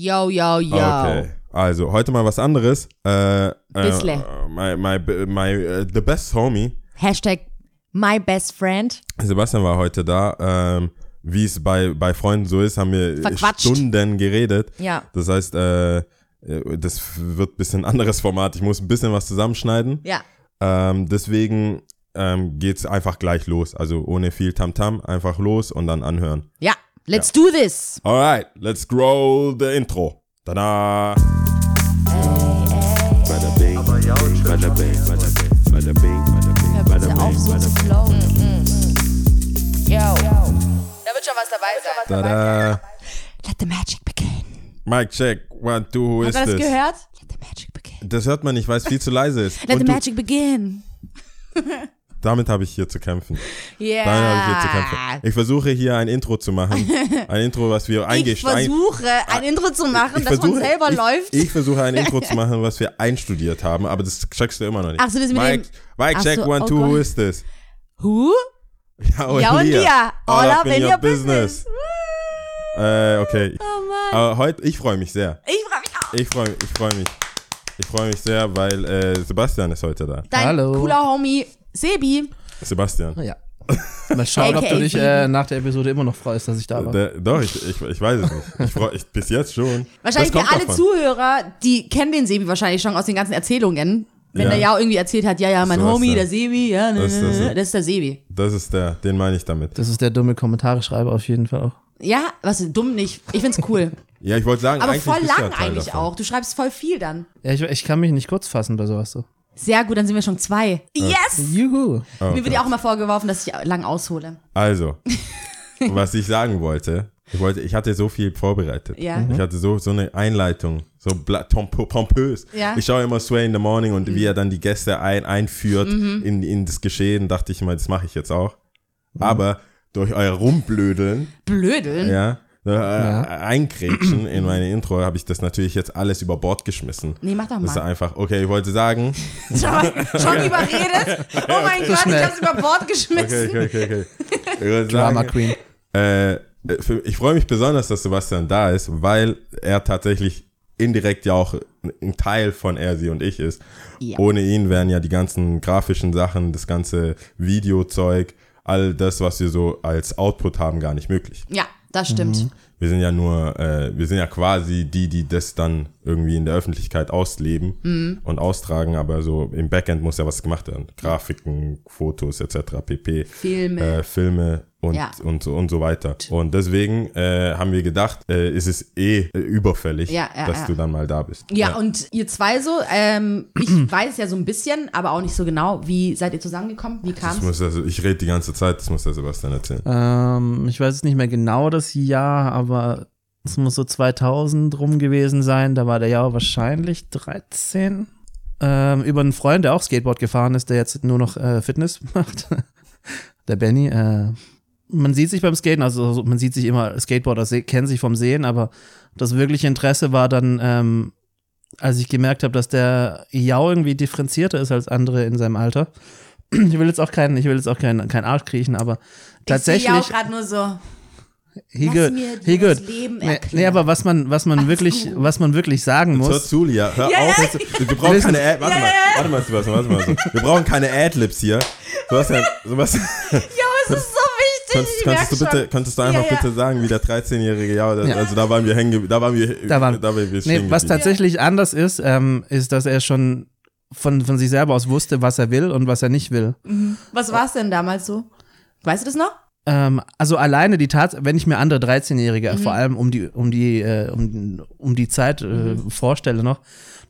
Yo, yo, yo. Okay. Also, heute mal was anderes. Äh, Bissle. Äh, my, my, my, uh, the best homie. Hashtag my best friend. Sebastian war heute da. Ähm, wie es bei, bei Freunden so ist, haben wir Verquatscht. Stunden geredet. Ja. Das heißt, äh, das wird ein bisschen anderes Format. Ich muss ein bisschen was zusammenschneiden. Ja. Ähm, deswegen ähm, geht's einfach gleich los. Also ohne viel Tamtam, einfach los und dann anhören. Ja. Let's do this. Alright, let's grow the intro. Tada! Bada bing, bada bing, bada bing, bada bing, bada bing, Hör bada bitte auf, bing, so bada zu bing. flowen. Yo. Da wird schon was dabei sein. Tada! Let the magic begin. Mic check, one, two, who is Hast du das this? gehört? Let the magic begin. Das hört man nicht, weil es viel zu leise ist. Let Und the magic begin. damit habe ich hier zu kämpfen. Yeah. Damit habe ich hier zu kämpfen. Ich versuche hier ein Intro zu machen. Ein Intro, was wir Ich eingestellt versuche, ein Intro zu machen, das von selber ich, läuft. Ich versuche ein Intro zu machen, was wir einstudiert haben, aber das checkst du immer noch nicht. Ach so, das mit Mike, dem- Mike check so, one, oh two, who Gott. is this? Who? Ja, und Ja, und hier. dir. All up in your business. Äh, okay. Oh Mann. Aber heute, ich freue mich sehr. Ich freue mich auch. Ich freue ich freu mich. Ich freue mich sehr, weil äh, Sebastian ist heute da. Dein Hallo. cooler Homie Sebi. Sebastian. Ja. Mal schauen, ob du dich äh, nach der Episode immer noch freust, dass ich da war. Der, doch, ich, ich, ich weiß es nicht. Ich freu, ich, bis jetzt schon. Wahrscheinlich Das für alle davon. Zuhörer, die kennen den Sebi wahrscheinlich schon aus den ganzen Erzählungen. Wenn Ja. der ja irgendwie erzählt hat, ja, ja, mein So Homie, ja. der Sebi, ja, ne, Das ist ne, das, ne, ja. das ist der Sebi. Das ist der, den meine ich damit. Das ist der dumme Kommentare-Schreiber auf jeden Fall auch. Ja, was dumm nicht. Ich find's cool. Ja, ich wollte sagen, Aber eigentlich voll bist du lang ja Teil eigentlich davon. auch. Du schreibst voll viel dann. Ja, ich, ich kann mich nicht kurz fassen bei sowas so. Sehr gut, dann sind wir schon zwei. Yes! Juhu. Oh, Mir wird ja auch immer vorgeworfen, dass ich lang aushole. Also, was ich sagen wollte, ich wollte, ich hatte so viel vorbereitet. Ja. Ich hatte so, so eine Einleitung, so pompös. Ja. Ich schaue immer Sway in the Morning und wie er dann die Gäste ein, einführt in, in das Geschehen, dachte ich mal, das mache ich jetzt auch. Aber durch euer Rumblödeln, Blödeln. ja, äh, Einkrätschen in meine Intro, habe ich das natürlich jetzt alles über Bord geschmissen. Nee, mach doch Das ist mal. einfach, okay, ich wollte sagen, Schon, schon überredet. Oh mein Gott, ich schnell. hab's über Bord geschmissen. okay, okay, okay, okay. Drama Queen. Äh, für, ich freue mich besonders, dass Sebastian da ist, weil er tatsächlich indirekt ja auch ein Teil von er, sie und ich ist. Ja. Ohne ihn wären ja die ganzen grafischen Sachen, das ganze Videozeug, all das, was wir so als Output haben, gar nicht möglich. Ja, das stimmt. Wir sind ja nur, äh, wir sind ja quasi die, die das dann irgendwie in der Öffentlichkeit ausleben Mhm. und austragen, aber so im Backend muss ja was gemacht werden. Grafiken, Fotos etc. pp. Filme. Äh, Filme und, Ja. und, so, und so weiter. Und deswegen äh, haben wir gedacht, äh, ist es eh äh, überfällig, Ja, ja, dass ja. du dann mal da bist. Ja, und ihr zwei so, ähm, ich weiß ja so ein bisschen, aber auch nicht so genau. Wie seid ihr zusammengekommen? Wie kam's? muss also, ich rede die ganze Zeit, das muss der Sebastian erzählen. Ähm, ich weiß jetzt nicht mehr genau das Jahr, aber es muss so 2000 rum gewesen sein. Da war der Jahr wahrscheinlich 13. Ähm, über einen Freund, der auch Skateboard gefahren ist, der jetzt nur noch äh, Fitness macht. der Benny. Äh, man sieht sich beim Skaten, also so- man sieht sich immer, Skateboarder kennen sich vom Sehen, aber das wirkliche Interesse war dann, ähm, als ich gemerkt habe, dass der Jau irgendwie differenzierter ist als andere in seinem Alter. Ich will jetzt auch keinen, ich will jetzt auch keinen kein Arsch kriechen, aber tatsächlich. Ich sehe auch gerade nur so. He Lass good. mir He good. Leben Nee, nee, aber was man, was man wirklich, was man wirklich sagen Hör muss. zu, Lia, hör Ja, auf. ja. Jetzt, wir brauchen keine Ad, warte mal, warte mal, Sebastian, warte mal. So. Wir brauchen keine Adlibs hier. Sebastian, Sebastian, Ja, es ist so. Könntest, könntest, du bitte, könntest du einfach Ja, ja. bitte sagen, wie der 13-Jährige, ja, das, Ja. also da waren wir hängen, da waren wir, Da waren- da waren wir Nee, was tatsächlich anders ist, ähm, ist, dass er schon von, von sich selber aus wusste, was er will und was er nicht will. Was war es denn damals so? Weißt du das noch? Ähm, also alleine die Tatsache, wenn ich mir andere 13-Jährige, Mhm. vor allem um die, um die, äh, um, um die Zeit äh, Mhm. vorstelle noch,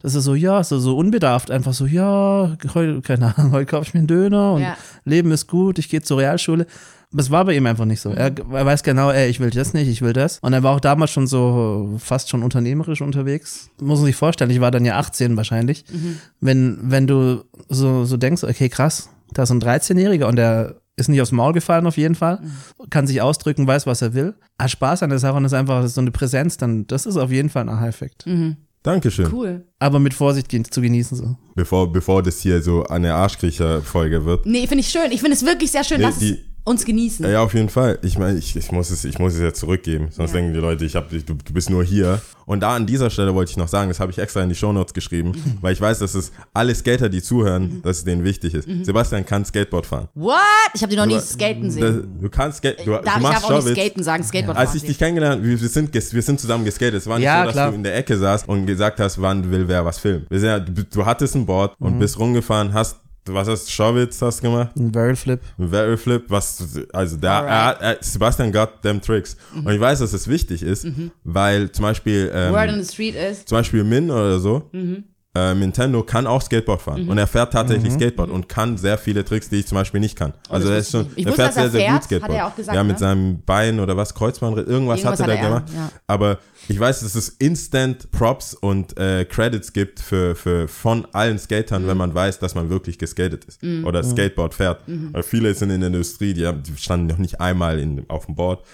das ist so, ja, so, so unbedarft, einfach so, ja, heute, keine Ahnung, heute kaufe ich mir einen Döner und Ja. Leben ist gut, ich gehe zur Realschule. Das war bei ihm einfach nicht so. Er, er weiß genau, ey, ich will das nicht, ich will das. Und er war auch damals schon so fast schon unternehmerisch unterwegs. Muss man sich vorstellen, ich war dann ja 18 wahrscheinlich. Wenn, wenn du so, so denkst, okay, krass, da ist ein 13-Jähriger und der ist nicht aufs Maul gefallen auf jeden Fall, kann sich ausdrücken, weiß, was er will, hat Spaß an der Sache und ist einfach so eine Präsenz, dann das ist auf jeden Fall ein Aha-Effekt. Dankeschön. Cool. Aber mit Vorsicht zu genießen so. Bevor, bevor das hier so eine Arschkriecher-Folge wird. Nee, finde ich schön. Ich finde es wirklich sehr schön. Nee, die- es uns genießen. Ja, auf jeden Fall. Ich meine, ich, ich, muss es, ich muss es ja zurückgeben. Sonst Ja. denken die Leute, ich hab, dich- du, du bist nur hier. Und da an dieser Stelle wollte ich noch sagen, das habe ich extra in die Shownotes geschrieben, weil ich weiß, dass es alle Skater, die zuhören, dass es denen wichtig ist. Mhm. Sebastian kann Skateboard fahren. What? Ich habe die noch nie skaten Das, sehen. du kannst Skate, du, Darf du ich machst darf auch nicht skaten sagen, Skateboard Als fahren ich sehen. dich kennengelernt wir, wir, sind, wir sind zusammen geskatet. Es war nicht Ja, so, dass klar. du in der Ecke saßt und gesagt hast, wann will wer was filmen. Wir sind ja, du, du hattest ein Board und Mhm. bist rumgefahren, hast, was hast du, Showbiz hast gemacht? Ein Barrel Flip. Ein Barrel Flip, was, also da, Alright. er, hat- er, Sebastian got them Tricks. Und ich weiß, dass es wichtig ist, weil zum Beispiel, ähm, Word on the street ist. zum Beispiel Min oder so, äh, Nintendo kann auch Skateboard fahren. Und er fährt tatsächlich Skateboard und kann sehr viele Tricks, die ich zum Beispiel nicht kann. Also er ist schon, ich er wusste, fährt sehr, er sehr gut Skateboard. hat er auch gesagt, ja, mit ne? seinem Bein oder was, Kreuzbandriss, irgendwas, Irgendwas hatte hat der er, gemacht. ja. Aber ich weiß, dass es Instant Props und äh, Credits gibt für, für von allen Skatern, Mhm. wenn man weiß, dass man wirklich geskatet ist oder Skateboard fährt. Mhm. Weil viele sind in der Industrie, die, haben, die standen noch nicht einmal in, auf dem Board.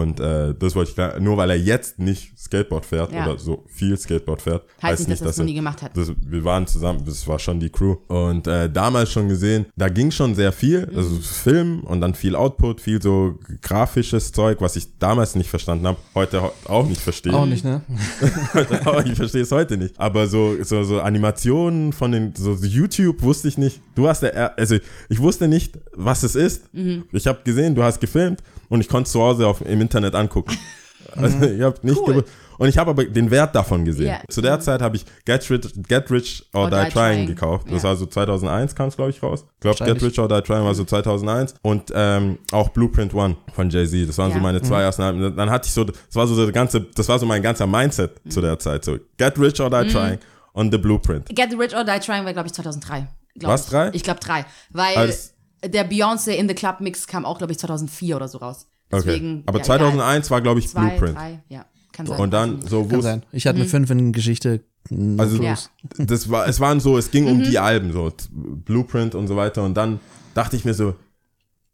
Und äh, das wollte ich klar, nur weil er jetzt nicht Skateboard fährt Ja. oder so viel Skateboard fährt, Heißt nicht, dass er es noch er- nie gemacht hat. das, wir waren zusammen, das war schon die Crew. Und äh, damals schon gesehen, da ging schon sehr viel, Mhm. also Film und dann viel Output, viel so grafisches Zeug, was ich damals nicht verstanden habe, heute auch nicht verstehe. Auch nicht, ne? Ich verstehe es heute nicht. Aber so, so, so Animationen von den, so, YouTube wusste ich nicht. Du hast er- also ich wusste nicht, was es ist. Mhm. Ich habe gesehen, du hast gefilmt und ich konnte es zu Hause auf, im Internet angucken. Also ich habe nicht Mhm. Cool. Und ich habe aber den Wert davon gesehen. Ja. Zu der Zeit habe ich Get Rich, Get Rich or, Or Die, Die Trying gekauft. Das Ja. war so 2001 kam es, glaube ich, raus. Ich glaube, Get. Rich or Die Trying war so 2001. Und ähm, auch Blueprint One von Jay-Z. Das waren so Ja. meine zwei ersten Alben. Dann hatte ich so, das war so der ganze, das war so mein ganzer Mindset zu der Zeit. So Get Rich or Die Trying und The Blueprint. Get Rich or Die Trying war, glaube ich, 2003. glaub Was, ich. drei? Ich glaube drei. Weil Als- der Beyoncé in the Club Mix kam auch, glaube ich, 2004 oder so raus. Deswegen, Okay. Aber ja, 2001 war, glaube ich. Zwei, Blueprint. drei, ja. Kann sein. Und dann so, wo Kann sein. Ich hatte eine 5 in Geschichte. Also. Ja. das war, es waren so, es ging um die Alben, so Blueprint und so weiter. Und dann dachte ich mir so,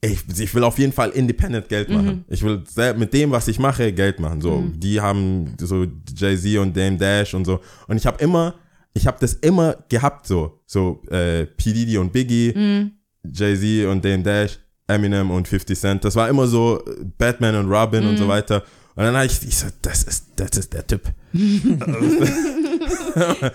ich, ich will auf jeden Fall independent Geld machen. Ich will mit dem, was ich mache, Geld machen. So, die haben so Jay-Z und Dame Dash und so. Und ich habe immer, ich habe das immer gehabt, so, so äh, P. Diddy und Biggie, Jay-Z und Dame Dash, Eminem und 50 Cent. Das war immer so Batman und Robin und so weiter. Und dann habe ich, ich so, das ist, das ist der Typ.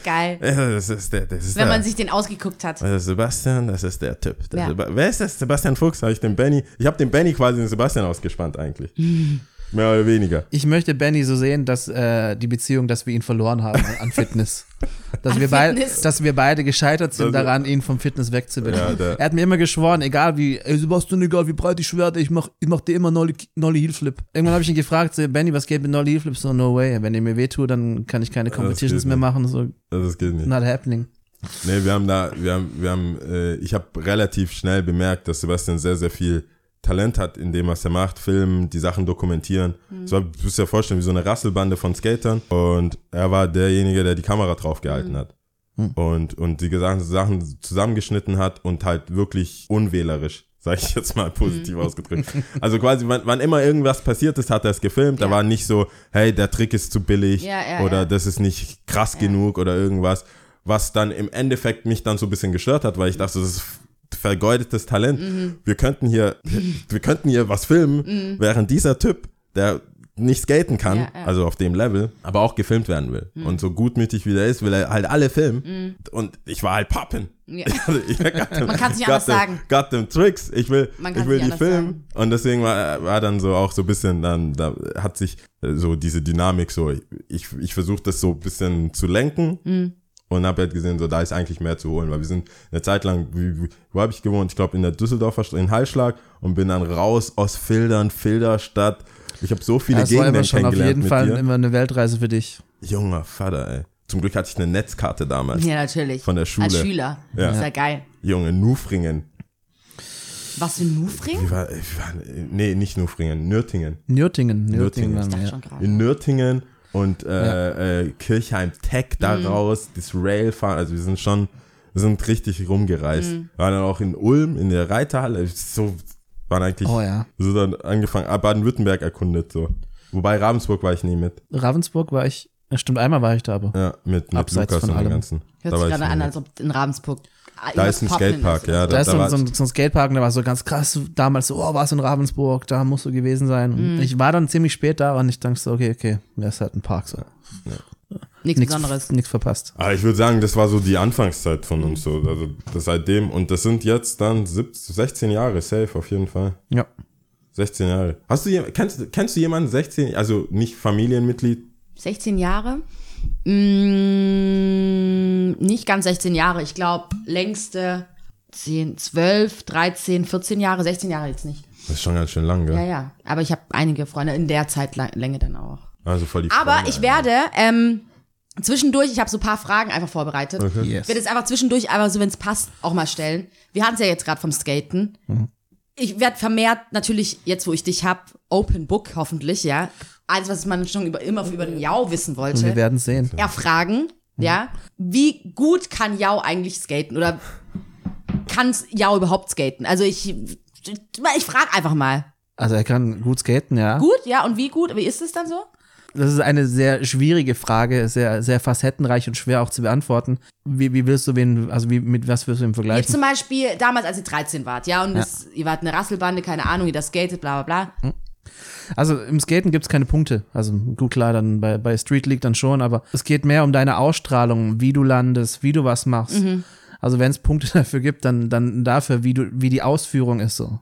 Geil. Das ist der, das ist Wenn der. man sich den ausgeguckt hat. Also Sebastian, das ist der Typ. Der Ja. Seba Wer ist das? Sebastian Fuchs? Habe ich den Benny? Ich habe den Benny quasi den Sebastian ausgespannt eigentlich. Mehr oder weniger. Ich möchte Benny so sehen, dass äh, die Beziehung, dass wir ihn verloren haben an Fitness. Dass, An wir, beid- Fitness. dass wir beide gescheitert sind Also- daran, ihn vom Fitness wegzubekommen. Ja, er hat mir immer geschworen, egal wie, ey Sebastian, egal wie breit ich werde, ich mach, ich mach dir immer Nolly, Nolly Heel Flip. Irgendwann habe ich ihn gefragt, so, Benny, was geht mit Nolly Heel Flip? So, no way. Wenn er mir wehtut, dann kann ich keine Competitions geht mehr nicht. machen. So, Das geht nicht. not happening. Nee, wir haben da, wir haben, wir haben, äh, ich habe relativ schnell bemerkt, dass Sebastian sehr, sehr viel Talent hat in dem, was er macht. Filmen, die Sachen dokumentieren. Mhm. So, du musst dir vorstellen, wie so eine Rasselbande von Skatern. Und er war derjenige, der die Kamera draufgehalten Mhm. hat. Und, und die gesamten Sachen zusammengeschnitten hat und halt wirklich unwählerisch, sage ich jetzt mal Mhm. positiv ausgedrückt. Also quasi, wann, wann immer irgendwas passiert ist, hat er es gefilmt. Da Ja. war nicht so, hey, der Trick ist zu billig Ja, ja, oder das ist nicht krass genug oder irgendwas. Was dann im Endeffekt mich dann so ein bisschen gestört hat, weil ich dachte, das ist vergeudetes Talent. Mhm. Wir könnten hier, wir könnten hier was filmen, während dieser Typ, der nicht skaten kann, Ja, ja. Mhm. also auf dem Level, aber auch gefilmt werden will. Und so gutmütig wie der ist, will er halt alle filmen. Und ich war halt poppen. Ja. Ich got them- Man kann's nicht got anders them- sagen. Got them Tricks. Ich will, ich will nicht die filmen. Und deswegen war, war dann so auch so ein bisschen, dann da hat sich äh, so diese Dynamik so, ich, ich versuche das so ein bisschen zu lenken. Und habe halt gesehen, so da ist eigentlich mehr zu holen, weil wir sind eine Zeit lang, wie, wie, wo habe ich gewohnt? Ich glaube in der Düsseldorfer Straße, in Hallschlag und bin dann raus aus Filtern, Filderstadt. Ich habe so viele Ja, es war immer schon auf jeden Fall dir. immer eine Weltreise für dich. Junger Vater, ey. Zum Glück hatte ich eine Netzkarte damals. Ja, natürlich. Von der Schule. Als Schüler. Ja. Ist ja geil. Junge, Nufringen. Was für ein Nufring? Wie war, war, nee, nicht Nufringen, Nürtingen. Nürtingen. Nürtingen. Nürtingen. Ich dachte schon gerade. In Nürtingen und äh, äh, Kirchheim Tech Mhm. daraus, das Railfahren, also wir sind schon, wir sind richtig rumgereist. Mhm. Waren dann auch in Ulm, in der Reiterhalle, so, waren eigentlich, Oh ja. so dann angefangen, ah, Baden-Württemberg erkundet, so. Wobei Ravensburg war ich nie mit. Ravensburg war ich, ja, stimmt, einmal war ich da aber. Ja, mit, mit Abseits Lukas von und dem allem. Ganzen. Hört Da sich war ich gerade an, als ob in Ravensburg Da ist ein Skatepark, ja. Da ist so, war- so, ein- so ein Skatepark und da war so ganz krass, damals so, oh, warst du in Ravensburg, da musst du gewesen sein. Und Mhm. Ich war dann ziemlich spät da und ich dachte so, okay, okay, das ist halt ein Park so. Nichts Nichts Besonderes. Nichts verpasst. Aber ich würde sagen, das war so die Anfangszeit von uns so. Also das seitdem. Und das sind jetzt dann 17, 16 Jahre, safe auf jeden Fall. Ja. 16 Jahre. Hast du kennst, kennst du jemanden 16, also nicht Familienmitglied? 16 Jahre? Mm, nicht ganz 16 Jahre. Ich glaube, längste 10, 12, 13, 14 Jahre, 16 Jahre jetzt nicht. Das ist schon ganz schön lang, gell? Ja, ja. Aber ich habe einige Freunde in der Zeitlänge dann auch. Also voll die Aber Freunde, ich Alter. werde ähm, zwischendurch, ich habe so ein paar Fragen einfach vorbereitet. Okay. Ich Yes. werde jetzt einfach zwischendurch, aber so, wenn es passt, auch mal stellen. Wir hatten es ja jetzt gerade vom Skaten. Ich werde vermehrt natürlich, jetzt wo ich dich hab, Open Book hoffentlich, ja. Alles, was man schon über, immer über den Jau wissen Wir wollte. werden sehen. Erfragen, ja. Wie gut kann Jau eigentlich skaten? Oder kann Jau überhaupt skaten? Also ich, ich frage einfach mal. Also er kann gut skaten, ja. Gut, ja, und wie gut? Wie ist es dann so? Das ist eine sehr schwierige Frage, sehr, sehr facettenreich und schwer auch zu beantworten. Wie, wie willst du wen, also wie, mit was willst du ihn Jetzt vergleichen? zum Beispiel damals, als ihr 13 wart, ja, und Ja. Es, ihr wart eine Rasselbande, keine Ahnung, wie das skatet, bla bla bla. Also im Skaten gibt's keine Punkte. Also gut, klar, dann bei, bei Street League dann schon, aber es geht mehr um deine Ausstrahlung, wie du landest, wie du was machst. Also wenn es Punkte dafür gibt, dann, dann dafür, wie du, wie die Ausführung ist so.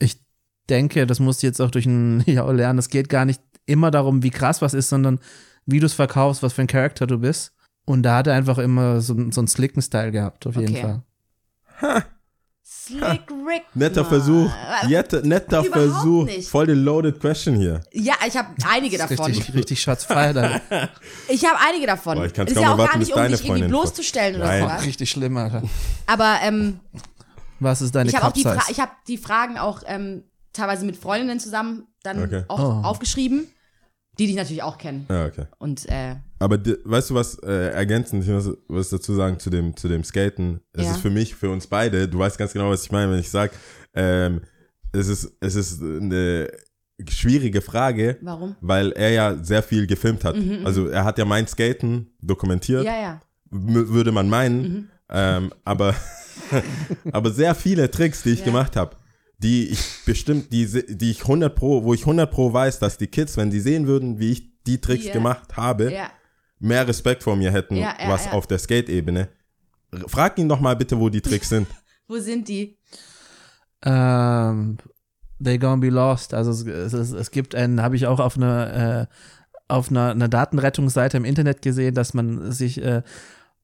Ich denke, das musst du jetzt auch durch ein Jahr lernen. Es geht gar nicht immer darum, wie krass was ist, sondern wie du es verkaufst, was für ein Charakter du bist. Und da hat er einfach immer so, so einen slicken Style gehabt, auf jeden Okay. Fall. Slick Rick. Netter. Versuch. Jette, netter Überhaupt Versuch. nicht. Voll die loaded question hier. Ja, ich habe einige Das ist davon. Richtig, richtig schatzfrei. Da. Ich habe einige davon. Boah, ich kann's ist kaum ja auch erwarten, gar nicht, um deine dich irgendwie bloßzustellen oder Nein. sowas. Richtig schlimm, Alter. Aber ähm, Was ist deine ich habe auch die? Fra ich hab die Fragen auch ähm, teilweise mit Freundinnen zusammen dann Okay. auch Oh. aufgeschrieben, die dich natürlich auch kennen. Ja, okay. Und äh, Aber weißt du was, äh, ergänzend, ich muss was dazu sagen zu dem, zu dem Skaten. Es Ja. ist für mich, für uns beide, du weißt ganz genau, was ich meine, wenn ich sage, ähm, es ist, es ist eine schwierige Frage, warum? weil er ja sehr viel gefilmt hat. Mhm, also er hat ja mein Skaten dokumentiert, Ja, ja. würde man meinen, Mhm. ähm, aber, aber sehr viele Tricks, die ich Ja. gemacht habe, die ich bestimmt, die, se- die ich 100 pro, wo ich 100 pro weiß, dass die Kids, wenn die sehen würden, wie ich die Tricks Ja. gemacht habe, Ja, mehr Respekt vor mir hätten, Ja, ja, was ja. auf der Skate-Ebene. Frag ihn doch mal bitte, wo die Tricks sind. wo sind die? Ähm, they gonna be lost. Also es, es, es, es gibt einen, habe ich auch auf einer äh, auf einer, einer Datenrettungsseite im Internet gesehen, dass man sich äh,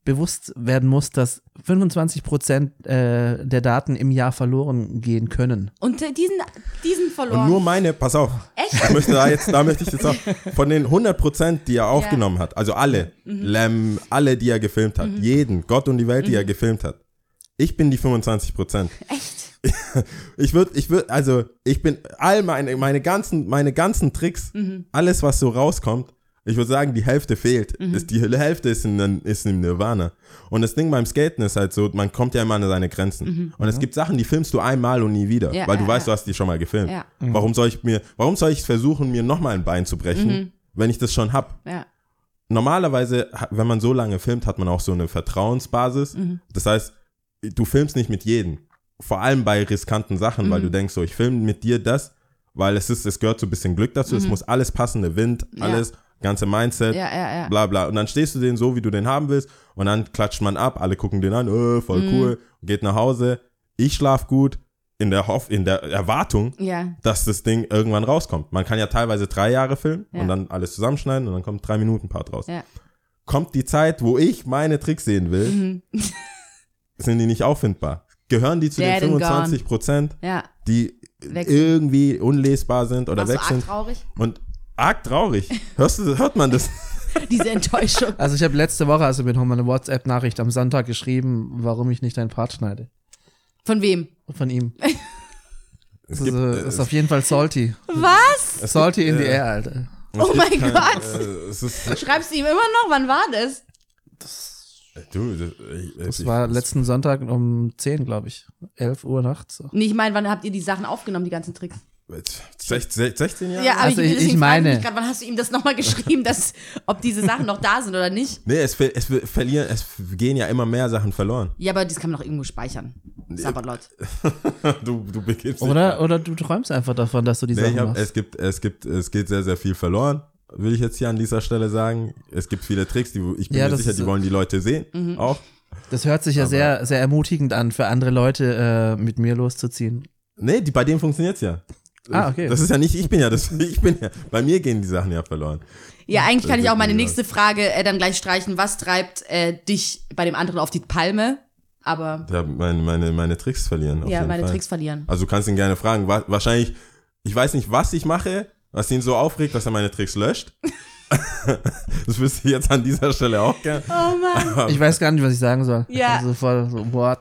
bewusst werden muss, dass 25 Prozent äh, der Daten im Jahr verloren gehen können. Und äh, diesen, diesen verloren. Und nur meine, pass auf, Echt? ich möchte da jetzt, da möchte ich jetzt auch, von den 100 Prozent, die er aufgenommen hat, also alle, Mhm. Lem, alle, die er gefilmt hat, jeden, Gott und die Welt, Mhm. die er gefilmt hat. Ich bin die 25 Prozent. Echt? Ich würde, ich würde, also ich bin all meine, meine ganzen, meine ganzen Tricks, Mhm. alles was so rauskommt, ich würde sagen, die Hälfte fehlt. Mhm. Ist, die Hälfte ist in, ist in Nirvana. Und das Ding beim Skaten ist halt so, man kommt ja immer an seine Grenzen. Und es gibt Sachen, die filmst du einmal und nie wieder, Mhm. Ja, weil du ja, weißt, ja. du hast die schon mal gefilmt. Ja. Warum soll ich mir, warum soll ich versuchen, mir nochmal ein Bein zu brechen, Mhm. wenn ich das schon hab? Ja. Normalerweise, wenn man so lange filmt, hat man auch so eine Vertrauensbasis. Mhm. Das heißt, du filmst nicht mit jedem. Vor allem bei riskanten Sachen, Mhm. weil du denkst so, ich filme mit dir das, weil es ist, es gehört so ein bisschen Glück dazu. Es muss alles passen, der Wind, Mhm. Ja. alles, ganze Mindset, Ja, ja, ja. bla bla. Und dann stehst du den so, wie du den haben willst, und dann klatscht man ab, alle gucken den an, äh, voll Mhm. cool, geht nach Hause. Ich schlaf gut, in der Hoff, in der Erwartung, Ja. dass das Ding irgendwann rauskommt. Man kann ja teilweise drei Jahre filmen und dann alles zusammenschneiden und dann kommt drei Minuten Part raus. Kommt die Zeit, wo ich meine Tricks sehen will, Mhm. sind die nicht auffindbar. Gehören die zu Dead den and gone. 25 Prozent, die Weg. irgendwie unlesbar sind oder Warst weg sind traurig? und arg traurig. Hörst du, hört man das? Diese Enttäuschung. Also ich habe letzte Woche also mir nochmal eine WhatsApp-Nachricht am Sonntag geschrieben, warum ich nicht deinen Part schneide. Von wem? Von ihm. Es Das gibt, ist, äh, ist auf jeden Fall salty. Was? Salty gibt, in the äh, air, Alter. Oh mein kein, Gott. Äh, es ist, Schreibst du ihm immer noch? Wann war das? du, das, ich, Das ich, war letzten Sonntag um 10, glaube ich. 11 Uhr nachts. So. Nee, ich meine, wann habt ihr die Sachen aufgenommen, die ganzen Tricks? 16, 16 Jahre? Ja, aber Also ich, ich- meine- grad, wann hast du ihm das nochmal geschrieben, dass, ob diese Sachen noch da sind oder nicht? Nee, es, es ver- verlieren, es gehen ja immer mehr Sachen verloren. Ja, aber das kann man doch irgendwo speichern. Sabatlot. Du, du begibst Oder, oder du träumst einfach davon, dass du die Nee, Sachen hab, machst. es gibt, es gibt, es geht sehr, sehr viel verloren, will ich jetzt hier an dieser Stelle sagen. Es gibt viele Tricks, die ich bin Ja, mir sicher, die so. wollen die Leute sehen, Mhm. auch. Das hört sich ja sehr, sehr ermutigend an, für andere Leute äh, mit mir loszuziehen. Nee, die, bei denen funktioniert's ja. Ah, okay. Das ist ja nicht, ich bin ja das, ich bin ja, bei mir gehen die Sachen ja verloren. Ja, eigentlich kann ich auch meine nächste Frage äh, dann gleich streichen. Was treibt äh, dich bei dem anderen auf die Palme? Aber Ja, meine, meine, meine Tricks verlieren. Auf ja, jeden meine Fall. Tricks verlieren. Also du kannst ihn gerne fragen. Wa wahrscheinlich, ich weiß nicht, was ich mache, was ihn so aufregt, dass er meine Tricks löscht. das wüsste ich jetzt an dieser Stelle auch gern. Oh Mann. Ich weiß gar nicht, was ich sagen soll. Ja. Also voll so, what?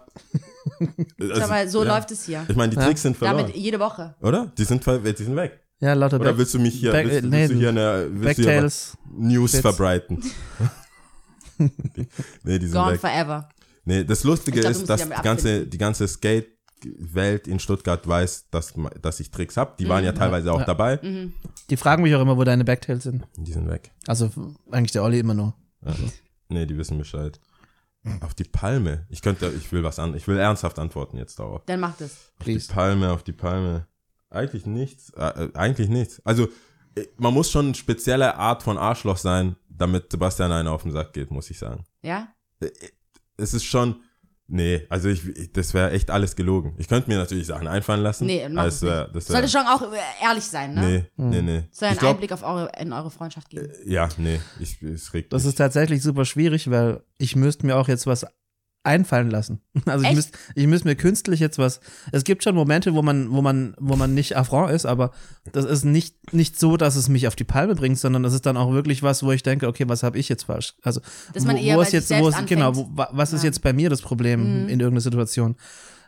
Also, Aber so ja. läuft es hier. Ich meine, die Ja. Tricks sind verloren, Damit jede Woche. oder? Die sind, die sind weg. Ja, lauter Oder willst du mich hier, Back- willst, willst du nee, hier eine willst du hier Backtails. News Bits. verbreiten? nee, die sind Gone weg. forever. Nee, das Lustige glaub, du ist, dass die ganze, die ganze Skate-Welt in Stuttgart weiß, dass, dass ich Tricks hab. Die waren ja teilweise auch Ja. dabei. Die fragen mich auch immer, wo deine Backtails sind. Die sind weg. Also eigentlich der Olli immer nur. Ja. Nee, die wissen Bescheid. Auf die Palme. Ich könnte, ich will was an, ich will ernsthaft antworten jetzt darauf. Dann macht es. Auf die Please. Palme, auf die Palme. Eigentlich nichts. Äh, äh, eigentlich nichts. Also, äh, man muss schon eine spezielle Art von Arschloch sein, damit Sebastian einen auf den Sack geht, muss ich sagen. Ja? Es ist schon, nee, also ich, ich das wäre echt alles gelogen. Ich könnte mir natürlich Sachen einfallen lassen. Nee, mach als, es nicht. wär- das wär, Sollte schon auch äh, ehrlich sein, ne? Nee, nee, nee. Soll einen glaub, Einblick auf eure, in eure Freundschaft geben. ja, nee, ich, es regt Das mich. ist tatsächlich super schwierig, weil ich müsste mir auch jetzt was einfallen lassen. Also ich müsste ich müsst mir künstlich jetzt was. Es gibt schon Momente, wo man, wo man, wo man nicht affront ist, aber das ist nicht, nicht so, dass es mich auf die Palme bringt, sondern das ist dann auch wirklich was, wo ich denke, okay, was habe ich jetzt falsch? Also Dass man wo, eher wo bei ist sich jetzt, selbst wo ist, genau, wo, wa- was ist Ja. jetzt bei mir das Problem Mhm. in irgendeiner Situation?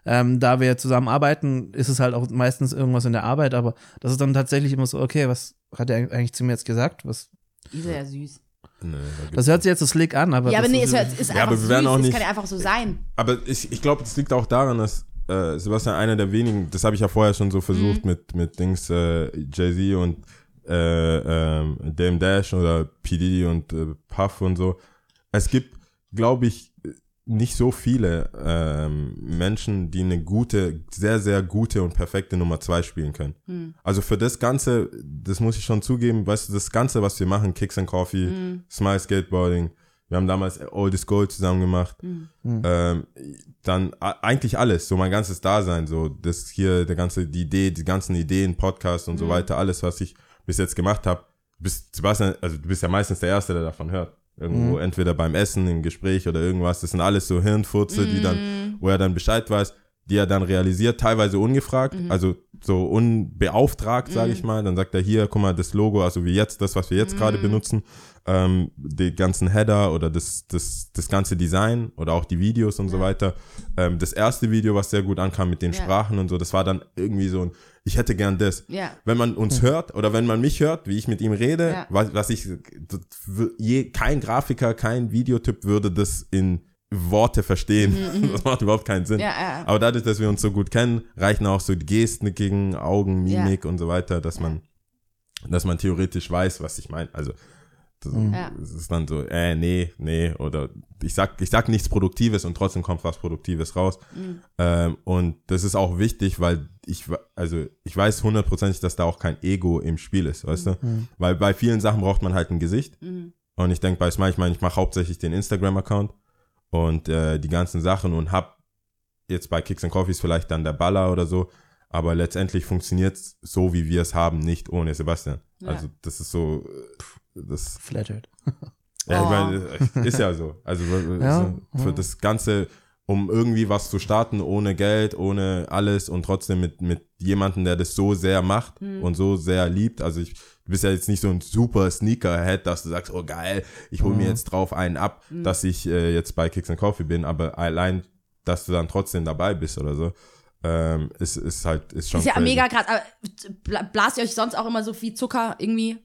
Ähm, da wir zusammen arbeiten, ist es halt auch meistens irgendwas in der Arbeit, aber das ist dann tatsächlich immer so, okay, was hat er eigentlich zu mir jetzt gesagt? Was, Ist ja süß. Nee, da das hört sich jetzt so slick an, aber ja, aber das nee, ist, es hört- ist Ja, einfach aber wir werden süß. auch Es nicht- kann ja einfach so sein. Aber ich, ich glaube, das liegt auch daran, dass äh, Sebastian einer der wenigen, das habe ich ja vorher schon so versucht Mhm. mit, mit Dings äh, Jay-Z und äh, ähm, Dame Dash oder P. Diddy und äh, Puff und so. Es gibt, glaube ich, nicht so viele ähm, Menschen, die eine gute, sehr, sehr gute und perfekte Nummer zwei spielen können. Hm. Also für das Ganze, das muss ich schon zugeben, weißt du, das Ganze, was wir machen, Kicks and Coffee, Hm. Smile Skateboarding, wir haben damals Oldest Gold zusammen gemacht, Hm. ähm, dann eigentlich alles, so mein ganzes Dasein, so das hier, der ganze, die Idee, die ganzen Ideen, Podcast und so weiter, alles, was ich bis jetzt gemacht habe, bist Sebastian, also du bist ja meistens der Erste, der davon hört. Irgendwo, entweder beim Essen, im Gespräch oder irgendwas. Das sind alles so Hirnfurze, die dann, wo er dann Bescheid weiß, die er dann realisiert, teilweise ungefragt, also so unbeauftragt, sage ich mal. Dann sagt er hier, guck mal, das Logo, also wie jetzt, das, was wir jetzt gerade benutzen, ähm, die ganzen Header oder das, das, das ganze Design oder auch die Videos und so weiter. Ähm, das erste Video, was sehr gut ankam mit den Ja. Sprachen und so, das war dann irgendwie so ein, ich hätte gern das. Ja. Wenn man uns hört oder wenn man mich hört, wie ich mit ihm rede, Ja. was, was ich, je, kein Grafiker, kein Videotyp würde das in Worte verstehen. Das macht überhaupt keinen Sinn. Mhm, Ja, ja, ja. Aber dadurch, dass wir uns so gut kennen, reichen auch so die Gesten gegen Augen, Mimik und so weiter, dass man, dass man theoretisch weiß, was ich meine. Also, das, Ja. das ist dann so, äh, nee, nee, oder ich sag, ich sag nichts Produktives und trotzdem kommt was Produktives raus. Mhm. Ähm, und das ist auch wichtig, weil ich, also ich weiß hundertprozentig, dass da auch kein Ego im Spiel ist, weißt du? Weil bei vielen Sachen braucht man halt ein Gesicht. Mhm. Und ich denke bei Smile, ich meine, ich mache hauptsächlich den Instagram-Account und äh, die ganzen Sachen und hab jetzt bei Kicks and Coffees vielleicht dann der Baller oder so, aber letztendlich funktioniert es so, wie wir es haben, nicht ohne Sebastian. Ja. Also das ist so, äh, das, flattered. ja, ich Oh. meine, ist ja so. Also Ja, so für das Ganze, um irgendwie was zu starten, ohne Geld, ohne alles und trotzdem mit, mit jemandem, der das so sehr macht und so sehr liebt. Also ich, du bist ja jetzt nicht so ein super Sneakerhead, dass du sagst, oh geil, ich hole mir jetzt drauf einen ab, dass ich äh, jetzt bei Kicks and Coffee bin, aber allein, dass du dann trotzdem dabei bist oder so, ähm, ist, ist halt, ist schon Ist ja crazy. mega krass. Aber bla- blast ihr euch sonst auch immer so viel Zucker irgendwie?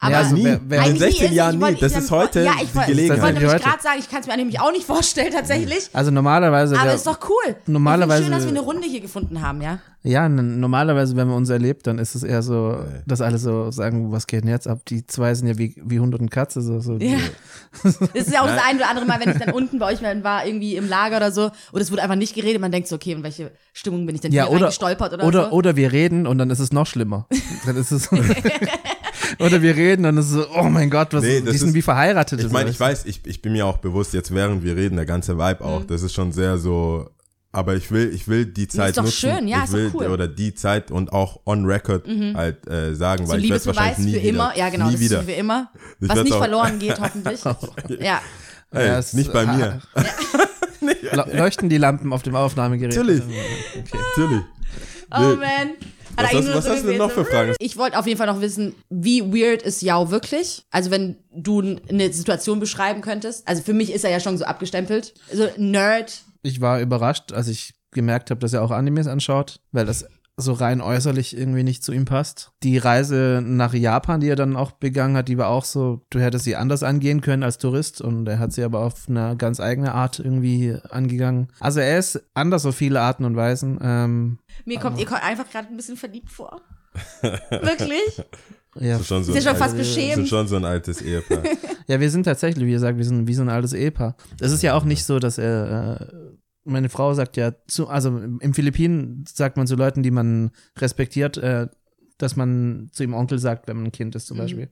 Aber Ja, also nie. wer- wer- In eigentlich 16 nie. Jahren nie. Das ist heute ja, ich die wollte- Gelegenheit. Ich wollte nämlich gerade sagen, ich kann es mir nämlich auch nicht vorstellen, tatsächlich. Also normalerweise, Aber ist doch cool. Normalerweise- schön, dass wir eine Runde hier gefunden haben, ja. ja, normalerweise, wenn man uns erlebt, dann ist es eher so, dass alle so sagen, was geht denn jetzt ab? Die zwei sind ja wie, wie Hund und Katze. So, so. Ja. Das ist ja auch das ein oder andere Mal, wenn ich dann unten bei euch war, irgendwie im Lager oder so, und es wurde einfach nicht geredet, man denkt so, okay, in welche Stimmung bin ich denn Ja, hier oder, reingestolpert oder, oder, so? oder wir reden und dann ist es noch schlimmer. dann ist es oder wir reden und es ist so, oh mein Gott, was, Nee, die das sind ist- wie verheiratet. Ich meine, ich weiß, ich, ich bin mir auch bewusst, jetzt während wir reden, der ganze Vibe Mhm. auch, das ist schon sehr so, aber ich will, ich will die Zeit doch nutzen. schön, ja, ich ist doch will, cool. Mhm. Oder die Zeit und auch on record halt äh, sagen, so weil ich werde wahrscheinlich Liebesbeweis nie für wieder, immer. Ja, genau, nie das wieder. ist für immer. Ich was nicht auch- verloren geht, hoffentlich. ja. Ey, Ja, nicht bei mir. Le- Leuchten die Lampen auf dem Aufnahmegerät? Natürlich. Okay. Natürlich. Oh Nee. man. Hat Was hast- was so hast du denn noch für Fragen? Ich wollte auf jeden Fall noch wissen, wie weird ist Yao wirklich? Also wenn du eine Situation beschreiben könntest. Also für mich ist er ja schon so abgestempelt. So Nerd. Ich war überrascht, als ich gemerkt habe, dass er auch Animes anschaut, weil das so rein äußerlich irgendwie nicht zu ihm passt. Die Reise nach Japan, die er dann auch begangen hat, die war auch so, du hättest sie anders angehen können als Tourist und er hat sie aber auf eine ganz eigene Art irgendwie angegangen. Also er ist anders auf viele Arten und Weisen. Ähm, Mir kommt ihr kommt einfach gerade ein bisschen verliebt vor. Wirklich? ja, Das ist schon so, ein schon fast altes- beschämt. Ist schon so ein altes Ehepaar. Ja, wir sind tatsächlich, wie gesagt, wir sind wie so ein altes Ehepaar. Es ist ja auch nicht so, dass er, äh, meine Frau sagt ja zu, also im Philippinen sagt man zu Leuten, die man respektiert, äh, dass man zu ihm Onkel sagt, wenn man ein Kind ist zum Beispiel.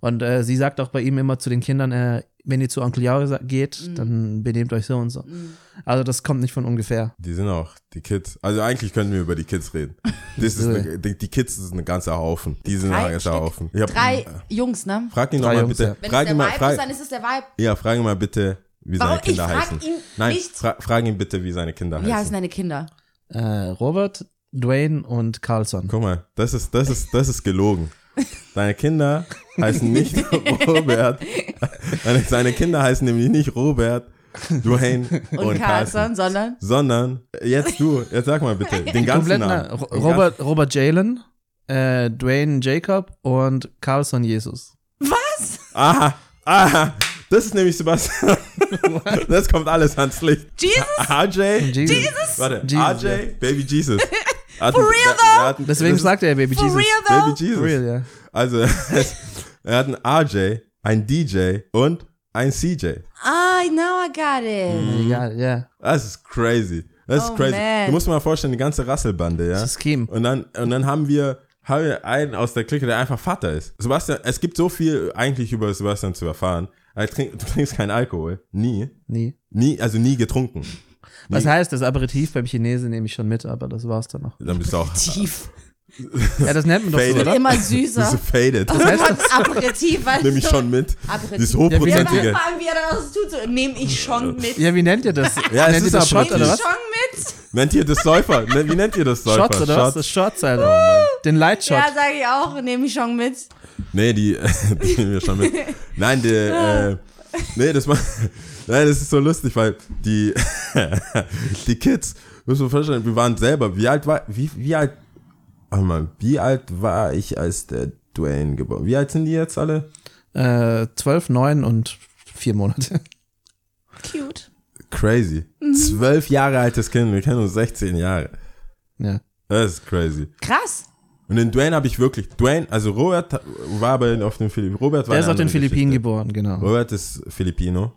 Und äh, sie sagt auch bei ihm immer zu den Kindern, äh, wenn ihr zu Onkel sa- geht, dann benehmt euch so und so. Also das kommt nicht von ungefähr. Die sind auch, die Kids. Also eigentlich könnten wir über die Kids reden. Das ist eine, die, Kids sind ein ganzer Haufen. Die sind Drei ein ganzer Stück? Haufen. Ich hab, Drei Jungs, ne? Frag ihn nochmal bitte. ja. Wenn Frag es der Vibe frag, ist, dann ist es der Vibe. ja, frag ihn mal bitte, wie Warum? seine Kinder Ich frag heißen. ihn Nein, nicht. fra frag ihn bitte, wie seine Kinder Wie heißen heißen. deine Kinder? Äh, Robert, Dwayne und Carlson. Guck mal, das ist, das ist, das ist gelogen. Deine Kinder heißen nicht Robert. Deine, seine Kinder heißen nämlich nicht Robert, Dwayne und, Und, Carlson. Carlson, sondern Sondern, jetzt du, jetzt sag mal bitte, den ganzen Komplett Namen. na, Den Robert, Robert Jalen, äh, Dwayne Jacob und Carlson Jesus. Aha, aha. Das ist nämlich Sebastian. Das kommt alles ans Licht. Jesus? RJ. Jesus. Warte, Jesus, RJ. Baby Jesus. For real though? Deswegen das sagt er Baby For Jesus. real ist though? Baby Jesus. For real, ja. Also, er hat einen RJ, einen DJ und einen CJ. Ah, now I got it. Egal, ja. Das ist crazy. Das ist Oh, crazy. man. Du musst dir mal vorstellen, die ganze Rasselbande, ja. Das ist Scheme. Und dann, und dann haben wir, haben wir einen aus der Clique, der einfach Vater ist. Sebastian, es gibt so viel eigentlich über Sebastian zu erfahren. Trink, du trinkst keinen Alkohol. Nie. Nie. Nie, also nie getrunken. Was heißt, das Aperitif beim Chinesen nehme ich schon mit, aber das war's dann noch. Dann bist du auch Tief. Ja, das nennt man doch so, Faded. oder? Immer bist du süßer. faded. Oh Gott, Aperitif. weißt Nehme ich du? schon mit. Aperitif. Dieses Wir hochprozentige. fragen, wie er dann aus tut. So, Nehme ich schon mit. Ja, wie nennt ihr das? Ja, es nennt ist ihr das Shot Aperitif. oder was? Schon mit? Nennt ihr das Säufer? Ne- Wie nennt ihr das Säufer? Shots oder was? Das Shots, Alter. Den Light Shot. Ja, sage ich auch. Nehme ich schon mit. Nee, die, die nehmen wir schon mit. Nein, der, äh, nee, das war, nein, das ist so lustig, weil die, die Kids, müssen wir vorstellen, wir waren selber, wie alt war, wie, wie alt, warte mal, wie alt war ich, als der Dwayne geboren Wie alt sind die jetzt alle? Äh, 12, 9 und 4 Monate. Cute. Crazy. Zwölf Jahre altes Kind, wir kennen uns 16 Jahre. Ja. Das ist crazy. Krass. Und den Dwayne habe ich wirklich, Dwayne, also Robert war aber auf den Philippinen, Robert war Der ist auf den Philippinen geboren, genau. Robert ist Filipino.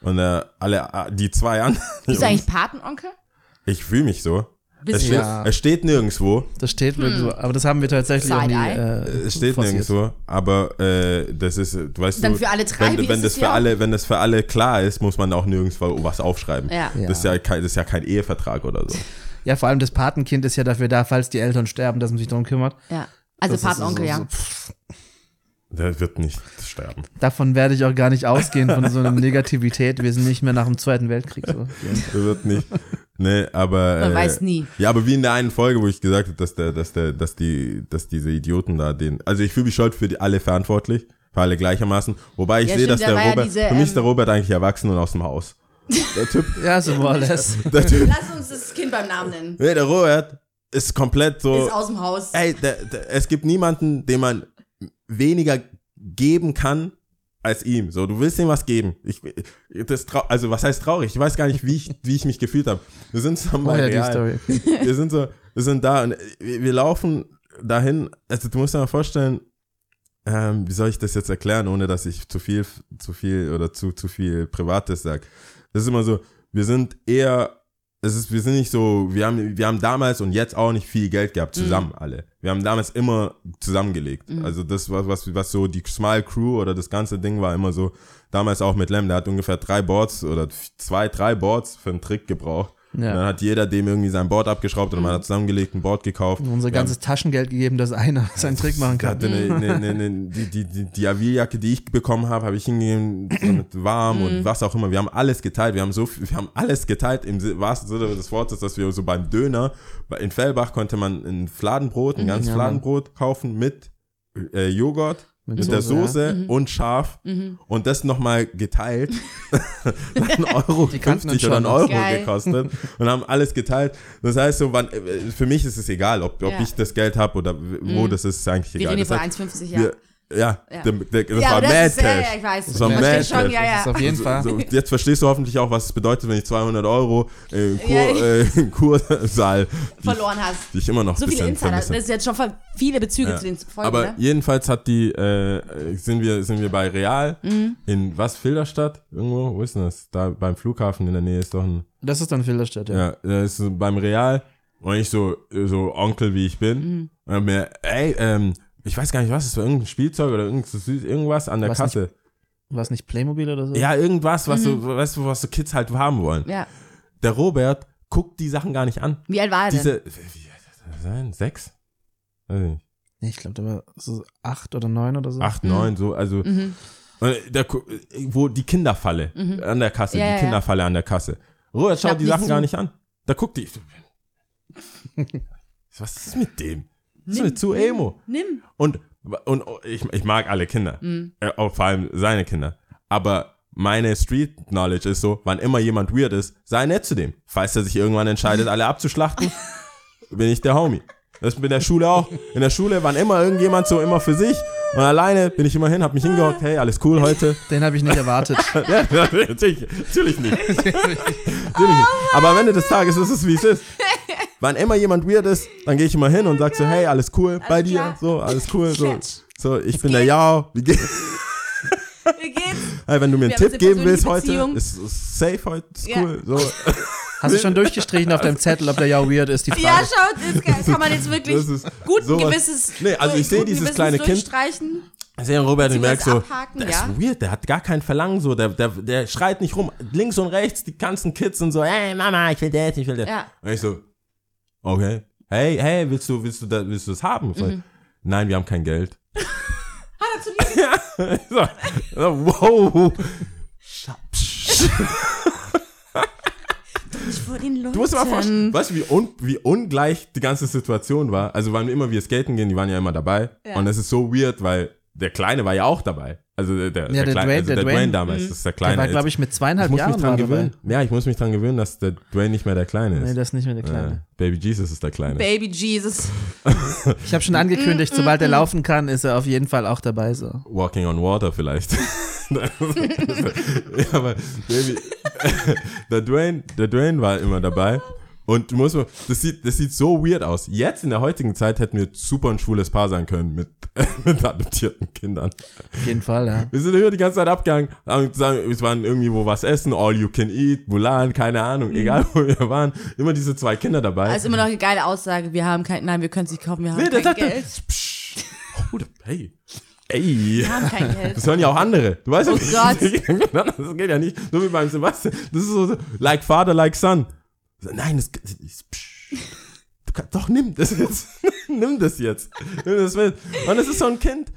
Und äh, alle, äh, die zwei anderen. Bist du eigentlich Patenonkel? Ich fühle mich so. Es steht? Ja. es steht nirgendwo. Das steht wirklich so. Aber das haben wir tatsächlich auch nie. Äh, Es steht forciert. nirgendwo. Aber äh, das ist, du weißt Dann du, für alle drei, wenn, wenn das für hier alle, wenn das für alle klar ist, muss man auch nirgendwo was aufschreiben. Ja. Ja. Das, ist ja kein, das ist ja kein Ehevertrag oder so. Ja, vor allem das Patenkind ist ja dafür da, falls die Eltern sterben, dass man sich darum kümmert. Ja. Also ist Patenonkel, so- ja. so, Der wird nicht sterben. Davon werde ich auch gar nicht ausgehen, von so einer Negativität. Wir sind nicht mehr nach dem Zweiten Weltkrieg so. Der wird nicht. Nee, aber. Man äh, weiß nie. Ja, aber wie in der einen Folge, wo ich gesagt habe, dass der, dass der, dass die, dass diese Idioten da den, also ich fühle mich schon für die alle verantwortlich, für alle gleichermaßen. Wobei ich Ja, sehe, stimmt, dass da der war ja Robert, diese, für mich ist der ähm, Robert eigentlich erwachsen und aus dem Haus. Der Typ, Ja, so or less. der Typ, Lass uns das Kind beim Namen nennen. nee, der Robert ist komplett so, Ist aus dem Haus. ey, der, der, es gibt niemanden, den man weniger geben kann als ihm. So, du willst ihm was geben. Ich, das also was heißt traurig? Ich weiß gar nicht, wie ich, wie ich mich gefühlt habe. Wir sind so Oh mal ja, die. Story. Wir sind so, wir sind da und wir, wir laufen dahin. Also du musst dir mal vorstellen, ähm, wie soll ich das jetzt erklären, ohne dass ich zu viel, zu viel oder zu, zu viel Privates sag. Das ist immer so, wir sind eher, es ist, wir sind nicht so, wir haben, wir haben damals und jetzt auch nicht viel Geld gehabt, zusammen alle. Wir haben damals immer zusammengelegt. Also das, was, was, was so die Smile Crew oder das ganze Ding war immer so, damals auch mit Lem, der hat ungefähr drei Boards oder zwei, drei Boards für einen Trick gebraucht. Ja. Und dann hat jeder dem irgendwie sein Board abgeschraubt oder man hat zusammengelegt, ein Board gekauft. Unser Wir haben- ganzes Taschengeld gegeben, dass einer seinen Trick machen kann. hatte eine, eine, eine, eine, die, die, die, die Avil-Jacke, die ich bekommen habe, habe ich hingegeben, so mit warm und was auch immer. Wir haben alles geteilt. Wir haben so viel, wir haben alles geteilt im wahrsten Sinne des Wortes, dass wir so beim Döner, in Fellbach konnte man ein Fladenbrot, ein ganzes Ja. Fladenbrot kaufen mit äh, Joghurt. Mit, Mit der Soße, Soße und scharf und das nochmal geteilt. Hat ein Euro Die kannten 50 uns oder ein schon. Euro Geil. gekostet und haben alles geteilt. Das heißt so, wann, äh, für mich ist es egal, ob, ob Ja. ich das Geld habe oder wo das ist, eigentlich Wir egal. reden Das von heißt, 1,50, ja. wir, ja, Ja. Der, der, das ja, war aber Mad das ist, ja, Cash. ja, ich weiß. Das war Ich Mad verstehe schon, Cash. ja, Das ist ja. auf jeden Fall. So, jetzt verstehst du hoffentlich auch, was es bedeutet, wenn ich 200 Euro äh, im, Kur, Ja. äh, Kursaal, die, verloren hast. die ich immer noch So viele Insider, das ist jetzt schon viele Bezüge Ja. zu den Folgen, Aber ne? jedenfalls hat die, äh, sind wir, sind wir bei Real Mhm. in was, Filderstadt? Irgendwo? Wo ist denn das? Da beim Flughafen in der Nähe ist doch ein, Das ist dann Filderstadt, ja. ja, das ist beim Real. Und ich so, so Onkel wie ich bin. Mhm. Und hab mir, ey, ähm, ich weiß gar nicht, was es war, irgendein Spielzeug oder irgend so süß- irgendwas an der Was nicht- Kasse. War es nicht Playmobil oder so? Ja, irgendwas, was so, weißt du, was so Kids halt haben wollen. Mhm. Ja. Der Robert guckt die Sachen gar nicht an. Wie alt war er denn? Diese, wie, wie alt das sein? Sechs? Weiß ich nicht. Nee, ich glaube, der war so acht oder neun oder so. Acht, neun, so, also, Mhm. und der, wo die Kinderfalle an der Kasse, Ja, die ja. Kinderfalle an der Kasse. Robert schaut die nicht Sachen zu. gar nicht an. Da guckt die. Was ist mit dem? Das ist zu emo. Nimm. Und, und ich, ich mag alle Kinder. Äh, auch vor allem seine Kinder. Aber meine Street Knowledge ist so, wann immer jemand weird ist, sei nett zu dem. Falls er sich irgendwann entscheidet, alle abzuschlachten, bin ich der Homie. Das bin in der Schule auch. In der Schule, wann immer irgendjemand so immer für sich und alleine bin ich immer hin, hab mich hingehockt, hey, alles cool heute. Den habe ich nicht erwartet. Ja, natürlich, natürlich nicht. natürlich nicht. Aber am Ende des Tages ist es, wie es ist. Wann immer jemand weird ist, dann gehe ich immer hin und sag so, hey, alles cool bei dir, klar. so, alles cool, so. So, ich bin der Jao, wie geht's? Wie geht's? Hey, wenn du mir einen Tipp geben willst heute, ist, ist safe heute, ist Ja. cool. So. Hast du schon durchgestrichen auf deinem Zettel, ob der ja weird ist? Die Frage. Ja, schaut, ist geil. kann man jetzt wirklich Das ist gut ein sowas- gewisses. Nee, also ich sehe dieses kleine Kind. Ich sehe Robert und merke so, abhaken, der ja. ist weird, der hat gar kein Verlangen so, der, der, der schreit nicht rum. Links und rechts, die ganzen Kids und so, hey Mama, ich will das, ich will das. Ja. Und ich so, okay. Hey, hey, willst du, willst du, da, willst du das haben? Ich Mhm. Nein, wir haben kein Geld. Hat er zu lieb. so, so, wow. Scha- psch. Vor den Leuten. Du musst dir mal vorstellen, weißt du, wie, un, wie ungleich die ganze Situation war? Also, wann immer wir skaten gehen, die waren ja immer dabei. Ja. Und es ist so weird, weil der Kleine war ja auch dabei. Also der, der, Ja, der Kleine, Dwayne- also der der Dwayne Dwayne. damals, das ist der Der Kleine. war, glaube ich, mit ich zweieinhalb muss mich Jahren dran gewöhnen. Ja, ich muss mich dran gewöhnen, dass der Dwayne nicht mehr der Kleine ist. Nee, das ist nicht mehr der Kleine. Baby Jesus ist der Kleine. Baby Jesus. Ich habe schon angekündigt, sobald er laufen kann, ist er auf jeden Fall auch dabei. So. Walking on Water vielleicht. ja, aber Baby, der Dwayne, der Dwayne war immer dabei. Und du musst mal, das sieht, das sieht so weird aus. Jetzt in der heutigen Zeit hätten wir super ein schwules Paar sein können mit, mit adoptierten Kindern. Auf jeden Fall, ja. Wir sind immer die ganze Zeit abgegangen, haben gesagt, wir waren irgendwie wo was essen, all you can eat, Mulan, keine Ahnung, egal wo wir waren, immer diese zwei Kinder dabei. Also immer noch eine geile Aussage. Wir haben kein, nein, wir können es nicht kaufen, wir haben Nee, kein sagte, Geld. Psch, oh, hey, ey. Wir haben kein Geld. Das hören ja auch andere. Du weißt ja, Oh Gott. das geht ja nicht. So wie beim Sebastian. Das ist so like father, like son. So, Nein, das, psch. Du kannst, doch, nimm das jetzt. nimm das jetzt. Nimm das mit. Und es ist so ein Kind.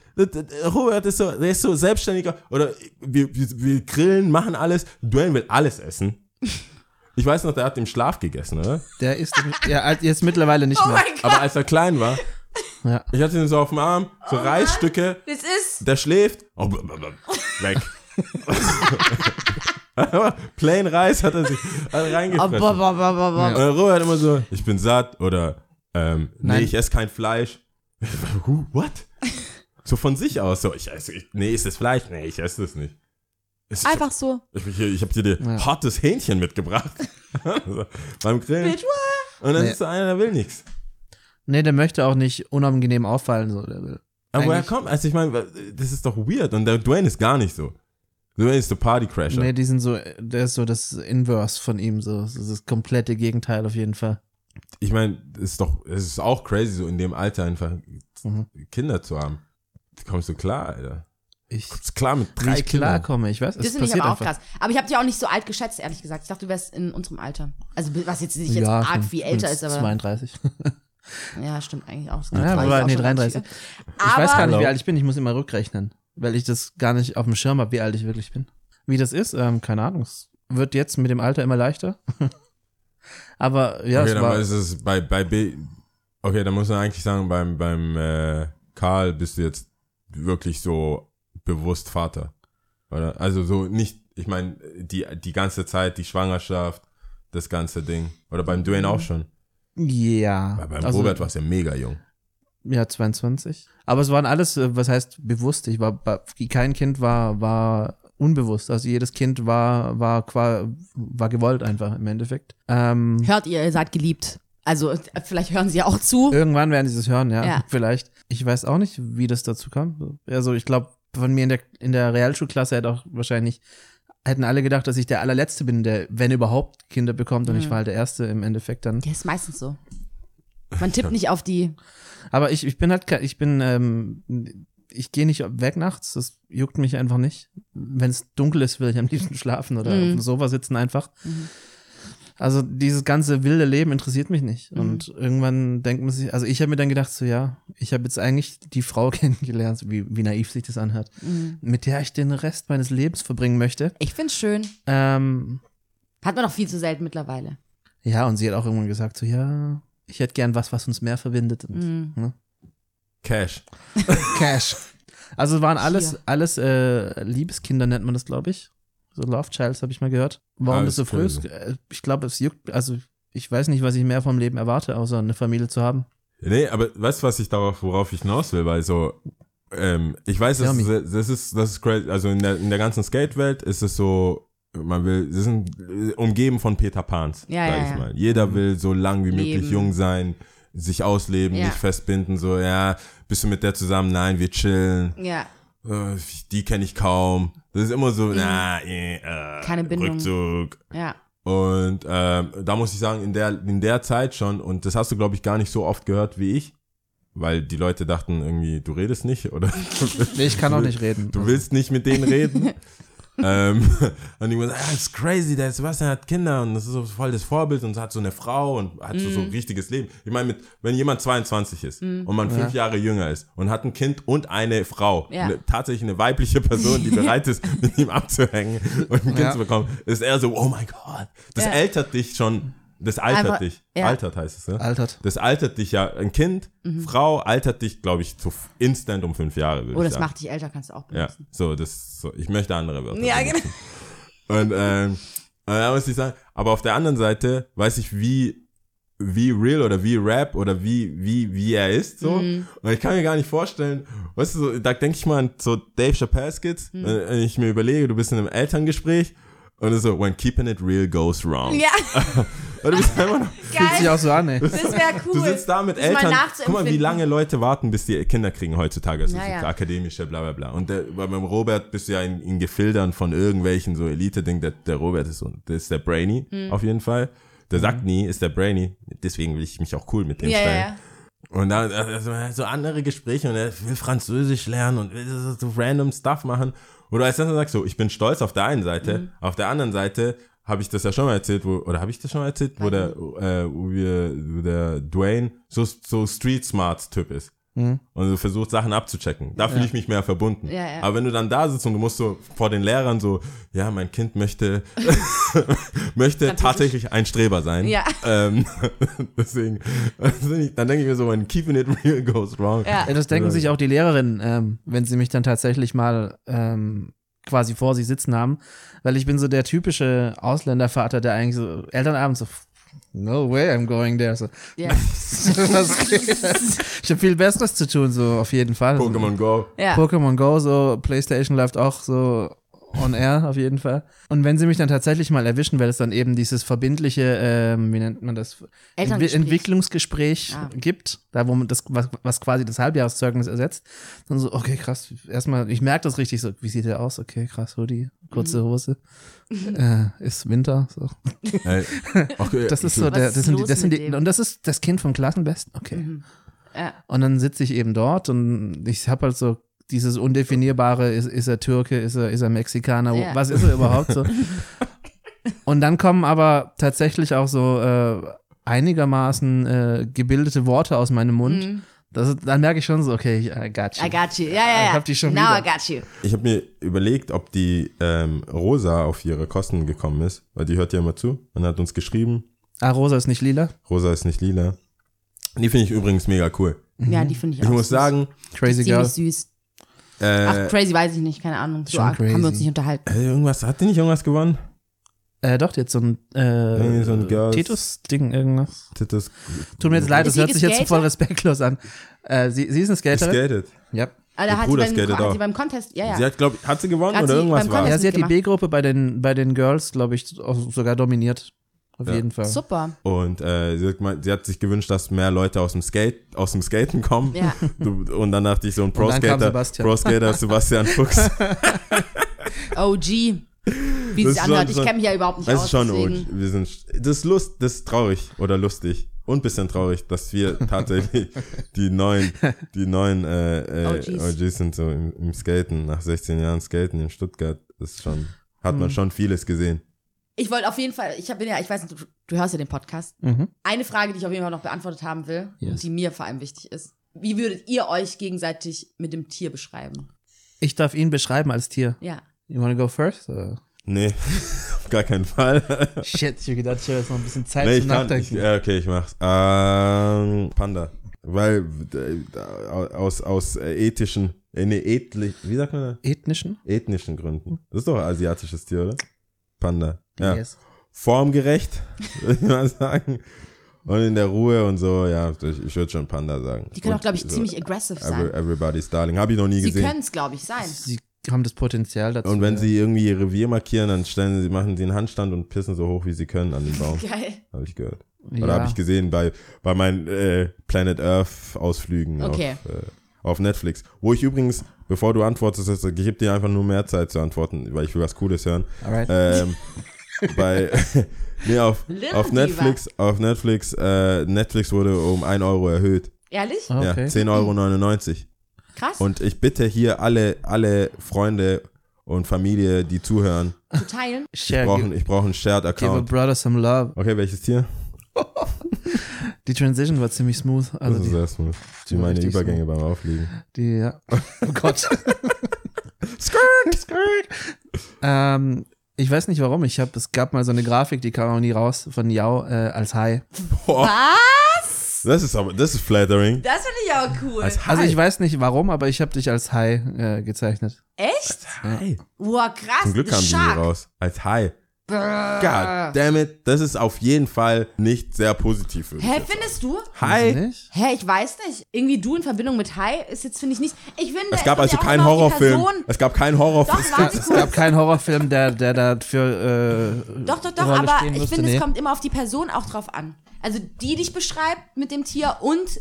Robert ist so, der ist so selbstständiger. Oder wir, wir, wir grillen, machen alles. Dwayne will alles essen. Ich weiß noch, der hat im Schlaf gegessen, oder? Der ist ja, jetzt mittlerweile nicht Oh mehr. Aber als er klein war, Ja. ich hatte ihn so auf dem Arm, so Reisstücke. das ist. Der schläft. Oh, weg. Plain Reis hat er sich hat er Oh, reingefressen. Und der Robert immer so, ich bin satt oder ähm, nee, ich esse kein Fleisch. What? So von sich aus, so, ich esse, ich, nee, ist das Fleisch? Nee, ich esse das nicht. Ich, Einfach so. Ich, ich, habe dir Ja. hartes Hähnchen mitgebracht. so, beim Grillen. Und dann Nee. ist da einer, der will nichts. Nee, der möchte auch nicht unangenehm auffallen. So. Der will Aber woher eigentlich- kommt, also ich meine, das ist doch weird. Und der Dwayne ist gar nicht so. Dwayne ist der Partycrasher. Nee, die sind so, der ist so das Inverse von ihm, so das, ist das komplette Gegenteil auf jeden Fall. Ich meine, es ist doch, es ist auch crazy, so in dem Alter einfach Mhm. Kinder zu haben. Kommst du klar, Alter? Ich, Kommst klar mit drei ich Kindern? klarkomme, ich weiß, es Das finde ich passiert aber auch einfach. krass. Aber ich habe dich auch nicht so alt geschätzt, ehrlich gesagt. Ich dachte, du wärst in unserem Alter. Also was jetzt nicht jetzt ja, arg schon. viel älter ist, aber 32. ja, stimmt eigentlich auch. Ja, aber auch nee, schon 33. viel. Ich weiß gar nicht, wie alt ich bin, ich muss immer rückrechnen, weil ich das gar nicht auf dem Schirm habe, wie alt ich wirklich bin. Wie das ist, ähm, keine Ahnung. Es wird jetzt mit dem Alter immer leichter. aber ja, okay, es dann war, ist es bei, bei B, okay, dann muss man eigentlich sagen, beim, beim äh, Karl bist du jetzt wirklich so bewusst Vater. Oder? Also so nicht, ich meine, die, die ganze Zeit, die Schwangerschaft, das ganze Ding. Oder beim Dwayne auch schon. ja. Weil beim also, Robert war es ja mega jung. Ja, 22. Aber es waren alles, äh, was heißt bewusst. Ich war, kein Kind war, war unbewusst. Also jedes Kind war, war, war gewollt einfach im Endeffekt. Ähm, Hört ihr, ihr seid geliebt. Also äh, vielleicht hören sie ja auch zu. Irgendwann werden sie es hören, ja, Ja. vielleicht. Ich weiß auch nicht, wie das dazu kam. Also ich glaube, von mir in der, in der Realschulklasse hätte auch wahrscheinlich, hätten alle gedacht, dass ich der allerletzte bin, der, wenn überhaupt, Kinder bekommt und ich war halt der Erste im Endeffekt dann. Ja, ist meistens so. Man tippt nicht auf die. Aber ich, ich bin halt, ich bin, ähm, ich gehe nicht weg nachts, das juckt mich einfach nicht. Wenn es dunkel ist, will ich am liebsten schlafen oder Mhm. auf dem Sofa sitzen einfach. Also dieses ganze wilde Leben interessiert mich nicht. Mhm. Und irgendwann denkt man sich, also ich habe mir dann gedacht, so ja, ich habe jetzt eigentlich die Frau kennengelernt, wie, wie naiv sich das anhört, Mhm. mit der ich den Rest meines Lebens verbringen möchte. Ich find's schön. Ähm, Hat man doch viel zu selten mittlerweile. ja, und sie hat auch irgendwann gesagt, so ja, ich hätte gern was, was uns mehr verbindet. Und, Mhm. ne? Cash. Cash. Also es waren alles, Hier. alles äh, Liebeskinder nennt man das, glaube ich. So Love Childs habe ich mal gehört. Warum Ah, das so früh ist? äh, Ich glaube, es juckt, also ich weiß nicht, was ich mehr vom Leben erwarte, außer eine Familie zu haben. Nee, aber weißt du, was ich darauf, worauf ich hinaus will? Weil so, ähm, ich weiß, das, das ist, das ist crazy. Also in der, in der ganzen Skate-Welt ist es so, man will, sie sind äh, umgeben von Peter Pans, Ja, sag ja, ich ja. mal. Jeder will so lang wie möglich Leben. jung sein, sich ausleben, Ja. nicht festbinden, so, ja, bist du mit der zusammen? Nein, wir chillen. Ja. Äh, die kenne ich kaum. Das ist immer so, na, eh, äh, Mhm. Keine Bindung. Rückzug. Ja. Und ähm, da muss ich sagen, in der, in der Zeit schon, und das hast du, glaube ich, gar nicht so oft gehört wie ich, weil die Leute dachten irgendwie, du redest nicht, oder? Nee, ich kann auch nicht reden. Du willst nicht mit denen reden. ähm, und die sagen, ah, das ist crazy, der Sebastian hat Kinder und das ist so voll das Vorbild und hat so eine Frau und hat so, so Mhm. ein richtiges Leben. Ich meine, mit, wenn jemand 22 ist und man fünf Jahre jünger ist und hat ein Kind und eine Frau, Ja. eine, tatsächlich eine weibliche Person, die bereit ist, mit ihm abzuhängen und ein Kind Ja. zu bekommen, ist er so, oh mein Gott, das Ja. altert dich schon, das altert Einfach- dich. ja. Altert heißt es, ne? Altert. Das altert dich ja, ein Kind, Mhm. Frau altert dich, glaube ich, zu instant um fünf Jahre. würde Oh, ich das sagen. macht dich älter, kannst du auch Ja, benutzen. so, das, so, ich möchte andere Wörter. Ja, genau. Und, ähm, und da muss ich sagen, aber auf der anderen Seite weiß ich, wie, wie real oder wie Rap oder wie, wie, wie er ist, so. Mhm. Und ich kann mir gar nicht vorstellen, weißt du, so, da denke ich mal an so Dave Chappelle Skits, Mhm. wenn ich mir überlege, du bist in einem Elterngespräch und so, when keeping it real goes wrong. Ja, Und du bist einfach noch, Fühlt sich geil. auch so an, ey. Das wäre cool. Du sitzt da mit Das mal Eltern. Guck mal, wie lange Leute warten, bis die Kinder kriegen heutzutage. Also Ja, so ja. akademische, bla bla bla. Und der, bei- beim Robert bist du ja in, in Gefildern von irgendwelchen so Elite-Ding. Der, der Robert ist so, der ist der Brainy, Hm. auf jeden Fall. Der sagt nie, ist der Brainy. Deswegen will ich mich auch cool mit dem Ja, ja, stellen. ja. Und dann also, so andere Gespräche und er will Französisch lernen und will so, so random Stuff machen. Oder als dann sagst du, ich bin stolz auf der einen Seite, Mhm. auf der anderen Seite habe ich das ja schon mal erzählt, wo, oder habe ich das schon mal erzählt, wo der, äh, wo wir, wo der Dwayne so, so Street Smart Typ ist. Mhm. Und so versucht, Sachen abzuchecken. Da fühle ich mich mehr verbunden. Ja, ja. Aber wenn du dann da sitzt und du musst so vor den Lehrern so, ja, mein Kind möchte, möchte tatsächlich ein Streber sein. Ja. Ähm, deswegen, also ich- dann denke ich mir so, when keeping it real goes wrong. Ja. Ja, das denken sich auch die Lehrerinnen, ähm, wenn sie mich dann tatsächlich mal ähm, quasi vor sich sitzen haben. Weil ich bin so der typische Ausländervater, der eigentlich so Elternabend so no way I'm going there. So, geht? ich habe viel Besseres zu tun, so auf jeden Fall. Pokémon Go. ja. Pokémon Go, so PlayStation läuft auch so on air auf jeden Fall. Und wenn sie mich dann tatsächlich mal erwischen, weil es dann eben dieses verbindliche, ähm, wie nennt man das, Entwi. Entwicklungsgespräch Ah. gibt, da wo man das, was, was quasi das Halbjahreszeugnis ersetzt, dann so, okay, krass, erstmal, ich merke das richtig so, wie sieht der aus? Okay, krass, Hoodie, kurze Hose, äh, ist Winter, so. Ey, okay, Das ist so, der, ist das sind die, das sind die, und das ist das Kind vom Klassenbesten, okay. Ja. Und dann sitze ich eben dort und ich habe halt so dieses undefinierbare, ist, ist er Türke, ist er, ist er Mexikaner, Ja. was ist er überhaupt so? und dann kommen aber tatsächlich auch so äh, einigermaßen äh, gebildete Worte aus meinem Mund. Mhm. Das ist, dann merke ich schon so, okay, ich, I got you. I got you. Ja, ja, ja. Ich hab die schon Now wieder. I got you. Ich habe mir überlegt, ob die ähm, Rosa auf ihre Kosten gekommen ist, weil die hört ja immer zu und hat uns geschrieben, Ah, Rosa ist nicht lila? Rosa ist nicht lila. Die finde ich übrigens mega cool. Ja, die finde ich Ich auch muss süß. sagen, Crazy Girl. Ziemlich süß. Äh, Ach, crazy weiß ich nicht, keine Ahnung. So Schon arg haben wir uns nicht unterhalten. äh, irgendwas, hat die nicht irgendwas gewonnen? Äh, doch, jetzt so ein, äh, so ein Girls- Titus-Ding, irgendwas. Titus Tut mir jetzt leid, das sie hört sich jetzt voll respektlos an. Äh, sie, sie ist eine Skaterin. skated. Ja. Alter, Ihr hat sie, Bruder beim, skatet hat auch. sie beim Contest, ja, ja. Sie hat, glaube ich, hat sie gewonnen Hat oder sie irgendwas beim war? Contest- Ja, sie hat die. B-Gruppe bei den, bei den Girls, glaube ich, auch sogar dominiert. Auf Ja. jeden Fall. Super. Und äh, sie, hat sie hat sich gewünscht, dass mehr Leute aus dem Skate, aus dem Skaten kommen. Ja. Du, und dann dachte ich so ein dann kam Pro-Skater, Sebastian. Pro-Skater Sebastian Fuchs. OG. Wie Das sich anhört. Ich kenne mich ja überhaupt nicht Das aus. ist schon deswegen. OG. Wir sind, das ist lust, das ist traurig oder lustig und bisschen traurig, dass wir tatsächlich die neuen, die neuen äh, äh, OGs. OGs sind so im, im Skaten nach 16 Jahren Skaten in Stuttgart. Das ist schon, hat Hm. man schon vieles gesehen. Ich wollte auf jeden Fall, ich bin ja, ich weiß nicht, du, du hörst ja den Podcast. Mhm. Eine Frage, die ich auf jeden Fall noch beantwortet haben will, Yes. und die mir vor allem wichtig ist. Wie würdet ihr euch gegenseitig mit dem Tier beschreiben? Ich darf ihn beschreiben als Tier. Ja. You wanna go first? Oder? Nee, auf gar keinen Fall. Shit, ich hab gedacht, ich habe jetzt noch ein bisschen Zeit nee, zum ich kann, ich, Nachdenken. ja, okay, ich mach's. Ähm, Panda. Weil äh, aus, aus äh, ethischen, äh, nee, ethli, wie sagt man das? Ethnischen? Ethnischen Gründen. Das ist doch ein asiatisches Tier, oder? Panda. Ja. Yes. Formgerecht, würde ich mal sagen. Und in der Ruhe und so, ja, ich, ich würde schon Panda sagen. Die können auch, Und glaube ich, so ziemlich aggressive sein. Every, Everybody's Darling. Habe ich noch nie Sie gesehen. können es, glaube ich, sein. Sie haben das Potenzial dazu. Und wenn ja. sie irgendwie ihr Revier markieren, dann stellen sie, machen sie einen Handstand und pissen so hoch, wie sie können an den Baum. Geil. Habe ich gehört. Oder ja. habe ich gesehen bei, bei meinen äh, Planet Earth Ausflügen Okay. auf, äh, auf Netflix. Wo ich übrigens, bevor du antwortest, ich gebe dir einfach nur mehr Zeit zu antworten, weil ich will was Cooles hören. Alright. Ähm, bei nee, auf, auf Diva. Netflix, auf Netflix, äh, Netflix wurde um 1 Euro erhöht. Ehrlich? Ja, okay. 10,99 Euro. Krass. Und ich bitte hier alle, alle Freunde und Familie, die zuhören, zu teilen. ich brauche brauch einen Shared give a brother some love. Okay, welches Tier? Die Transition war ziemlich smooth. Also Das ist die, sehr smooth. Wie war meine Übergänge beim Aufliegen. die ja. Oh Gott. skirt, skirt. Ähm, ich weiß nicht warum. Ich habe, es gab mal so eine Grafik, die kam auch nie raus von Yao äh, als Hai. Was? Das ist aber, das ist flattering. Das finde ich auch cool. Als Also ich weiß nicht warum, aber ich habe dich als Hai äh, gezeichnet. Echt? Hai. Wow, krass. Zum Glück ist die nie raus. Als Hai. God damn it. Das ist auf jeden Fall nicht sehr positiv. würde ich Hä, findest du? Nicht? Hä, ich weiß nicht. Irgendwie du in Verbindung mit Hai ist jetzt, finde ich nicht. Ich finde, Es gab also keinen Horrorfilm. Es gab keinen Horrorfilm. Doch, warte Es gab keinen Horrorfilm, der, der dafür äh, Doch, doch, doch, Rolle aber ich finde, nee. es kommt immer auf die Person auch drauf an. Also die dich beschreibt mit dem Tier und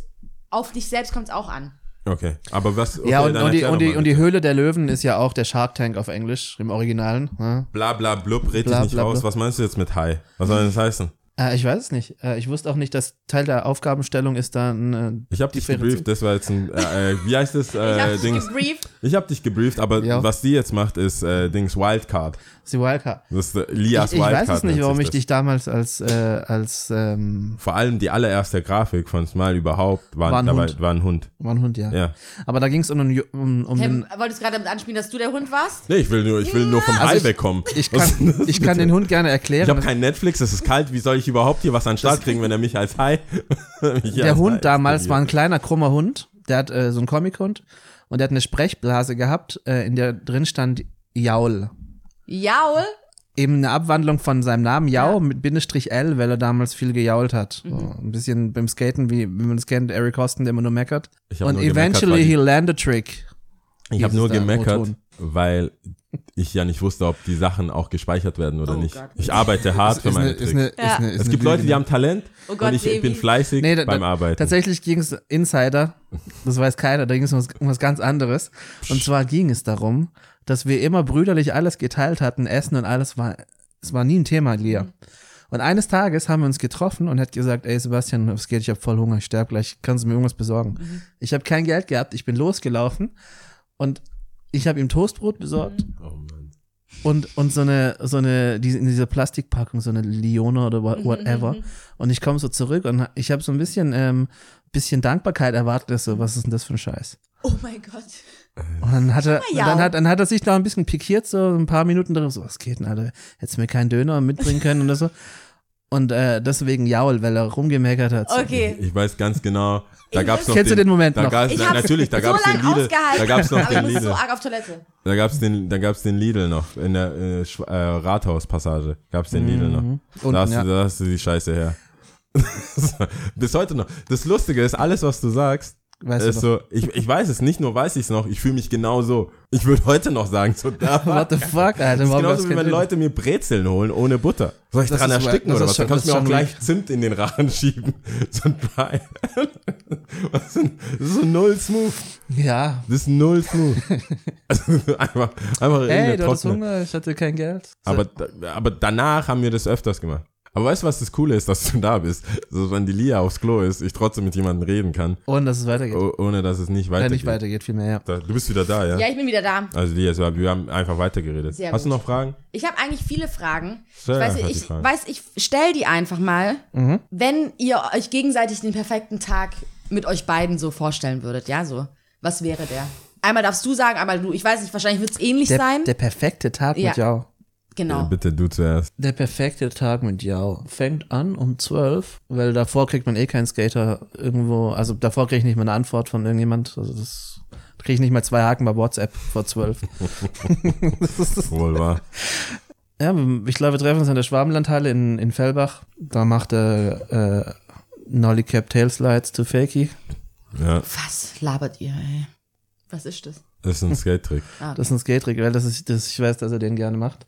auf dich selbst kommt es auch an. Okay, aber was? Okay, ja, und, und, die, und, die, und die. Höhle der Löwen ist ja auch der Shark Tank auf Englisch, im Originalen. Ja. Bla bla blub, red Bla, dich nicht bla, raus. blub. Was meinst du jetzt mit Hai? Was soll das heißen? Äh, ich weiß es nicht. Äh, ich wusste auch nicht, dass Teil der Aufgabenstellung ist dann. Äh, Ich habe dich gebrieft, das war jetzt ein, äh, äh, wie heißt das, Ich hab äh, dich Dings? gebrieft. Ich habe dich gebrieft, aber Ja. was die jetzt macht, ist äh, Dings Wildcard. die Wildcard. Das ist äh, Lias Ich, ich Wildcard. weiß es nicht, warum ich das. dich damals als, äh, als ähm, Vor allem die allererste Grafik von Smile überhaupt war, War ein dabei, Hund. war ein Hund. war ein Hund, ja. Ja. Aber da ging es um, Ju- um, um Hey, den. wolltest du gerade damit anspielen, dass du der Hund warst? Nee, ich will nur, ich will nur vom Also Hai ich- wegkommen. Ich kann, ich kann den Hund gerne erklären. Ich habe kein Netflix, es ist kalt. Wie soll ich überhaupt hier was an den Start kriegen, wenn er mich als Hai. mich der als Hai Hund damals war ein kleiner, krummer Hund. Der hat äh, so einen Comic-Hund. Und der hat eine Sprechblase gehabt, äh, in der drin stand Jaul. Jaul? eben eine Abwandlung von seinem Namen Yao Ja. mit Bindestrich L, weil er damals viel gejault hat. So, ein bisschen beim Skaten, wie, wie man es kennt, Eric Hostin, der immer nur meckert. Ich Und nur gemeckert, eventually weil he ich- land a trick. Ich habe nur gemeckert. Weil ich ja nicht wusste, ob die Sachen auch gespeichert werden oder Oh nicht. Gott. Ich arbeite hart für meine eine, ist Tricks. eine, ist Ja. eine, ist es gibt Leute, die ne? haben Talent Oh Gott, und ich Baby. bin fleißig Nee, da, beim Arbeiten. Tatsächlich ging es Insider, das weiß keiner, da ging es um was, um was ganz anderes. Und zwar ging es darum, dass wir immer brüderlich alles geteilt hatten, Essen und alles war, es war nie ein Thema, Lia. Und eines Tages haben wir uns getroffen und hat gesagt, ey Sebastian, was geht, ich habe voll Hunger, ich sterbe gleich, kannst du mir irgendwas besorgen? Ich habe kein Geld gehabt, ich bin losgelaufen und ich habe ihm Toastbrot besorgt oh Mann. und, und so eine, so eine, diese, in dieser Plastikpackung, so eine Lione oder wha- whatever. Und ich komme so zurück und ich habe so ein bisschen, ähm, bisschen Dankbarkeit erwartet, so, was ist denn das für ein Scheiß? Oh mein Gott. Und dann hat er, ja. dann hat, dann hat er sich noch ein bisschen pikiert, so ein paar Minuten drin, so, was geht denn, Alter? Hättest du mir keinen Döner mitbringen können oder so? Und äh, deswegen Jaul, weil er rumgemeckert hat. Okay. Ich weiß ganz genau, da Ich gab's noch Kennst du den Moment da noch? Gab's, Ich hab's natürlich, da so gab's den Lidl, da gab's noch aber den ich muss so Lidl, arg auf Toilette. da gab's den, da gab's den Lidl noch in der äh, äh, Rathauspassage, gab's den Lidl noch. Mhm. Da Unten, hast, ja. du, da hast du die Scheiße her. Bis heute noch. Das Lustige ist, alles, was du sagst, Weißt doch. so, ich, ich weiß es, nicht nur weiß ich es noch, ich fühle mich genau so. Ich würde heute noch sagen, so, da What the fuck, Alter? Das ist genauso wie wenn? Leute mir Brezeln holen ohne Butter. Soll ich Das dran ersticken oder was? schon- Dann kannst du mir auch gleich Zimt in den Rachen schieben. So ein Brei. Das ist so null smooth. Ja. Das ist null smooth. Also einfach, einfach Ey, du hattest. Hunger, ich hatte kein Geld. Aber, aber danach haben wir das öfters gemacht. Aber weißt du, was das Coole ist, dass du da bist? So, wenn die Lia aufs Klo ist, ich trotzdem mit jemandem reden kann, Und dass es weitergeht. oh- ohne dass es nicht Ja, weitergeht. nicht weitergeht, vielmehr, ja. Da, du bist wieder da, ja? Ja, ich bin wieder da. Also Lia, so, wir haben einfach weitergeredet. Sehr Hast du gut. noch Fragen? Ich habe eigentlich viele Fragen. Stell ich weiß, ich, Fragen. weiß, ich stell die einfach mal. Mhm. Wenn ihr euch gegenseitig den perfekten Tag mit euch beiden so vorstellen würdet, ja, so. Was wäre der? Einmal darfst du sagen, einmal du. Ich weiß nicht, wahrscheinlich wird es ähnlich Der, sein. der perfekte Tag Ja. mit Yao. Genau. Bitte du zuerst. Der perfekte Tag mit Yao fängt an um 12, weil davor kriegt man eh keinen Skater irgendwo, also davor kriege ich nicht mal eine Antwort von irgendjemand, also das kriege ich nicht mal zwei Haken bei WhatsApp vor 12. Wohl wahr. Ja, ich glaube, wir treffen uns in der Schwabenlandhalle in, in Fellbach. Da macht er äh, Nolly Cap Tail Slides to Fakey. Ja, Was labert ihr, ey? Was ist das? das ist ein Skate-Trick. Das ist ein Skate-Trick, weil das ist, das, ich weiß, dass er den gerne macht.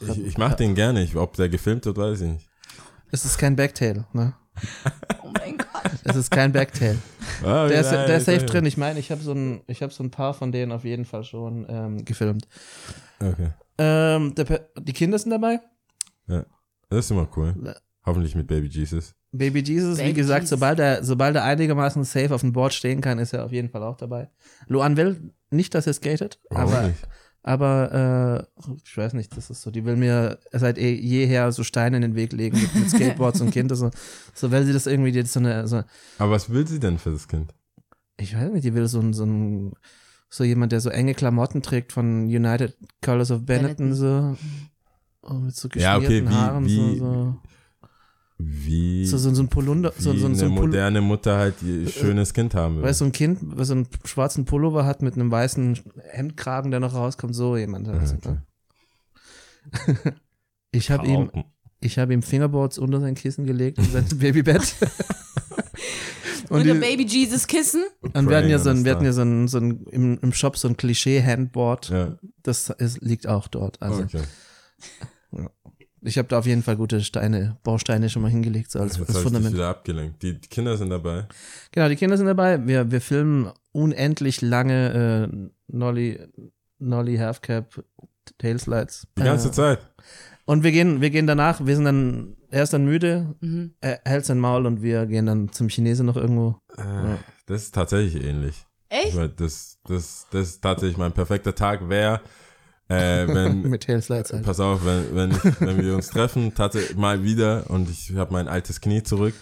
Ich, ich mach den gerne. Ich, ob der gefilmt wird, weiß ich nicht. Es ist kein Backtail, ne? Oh mein Gott. Es ist kein Backtail. Ah, Der ist, ja, der ist ja, safe ja. drin. Ich meine, ich habe so ein, ich habe so ein paar von denen auf jeden Fall schon ähm, gefilmt. Okay. Ähm, der, die Kinder sind dabei. Das ist immer cool. Hoffentlich mit Baby Jesus. Baby Jesus, wie Baby gesagt, Jesus. sobald er, sobald er einigermaßen safe auf dem Board stehen kann, ist er auf jeden Fall auch dabei. Luan will nicht, dass er skatet, Warum aber, nicht? Aber äh, ich weiß nicht, das ist so, die will mir seit eh, jeher so Steine in den Weg legen mit, mit Skateboards und Kinder, so, so weil sie das irgendwie, die so eine, so, Aber was will sie denn für das Kind? ich weiß nicht, die will so ein, so ein, so jemand, der so enge Klamotten trägt von United Colors of Benetton, so, und mit so Ja, geschmierten okay, wie- Haaren, wie- so, Wie, so, so, so ein Polunder, wie so, so, so eine ein Pul moderne Mutter halt ihr schönes Kind haben will. Weißt du, so ein Kind, was so einen schwarzen Pullover hat mit einem weißen Hemdkragen, der noch rauskommt, so jemand. Halt. Okay. Ich habe ihm, ich habe ihm Fingerboards unter sein Kissen gelegt in sein Babybett. Und, die, Baby Jesus Kissen? und wir hatten ja so ein, wir hatten ja so ein, so ein im, im Shop so ein Klischee-Handboard. Ja, Das ist, liegt auch dort. Also okay. Ich habe da auf jeden Fall gute Steine, Bausteine schon mal hingelegt, so als, Jetzt als habe ich Fundament. wieder abgelenkt. Die, die Kinder sind dabei. Genau, die Kinder sind dabei. Wir, wir filmen unendlich lange äh, Nolly, Nolly Halfcap Tailslides. Die ganze äh, Zeit. Und wir gehen, wir gehen danach, wir sind dann, er ist dann müde, Mhm. er hält sein Maul und wir gehen dann zum Chinesen noch irgendwo. Äh, Das ist tatsächlich ähnlich. Echt? Das, das, das ist tatsächlich mein perfekter Tag wäre, äh, wenn, Mit Tailslides halt. pass auf, wenn, wenn, ich, wenn wir uns treffen, tatsächlich mal wieder und ich habe mein altes Knie zurück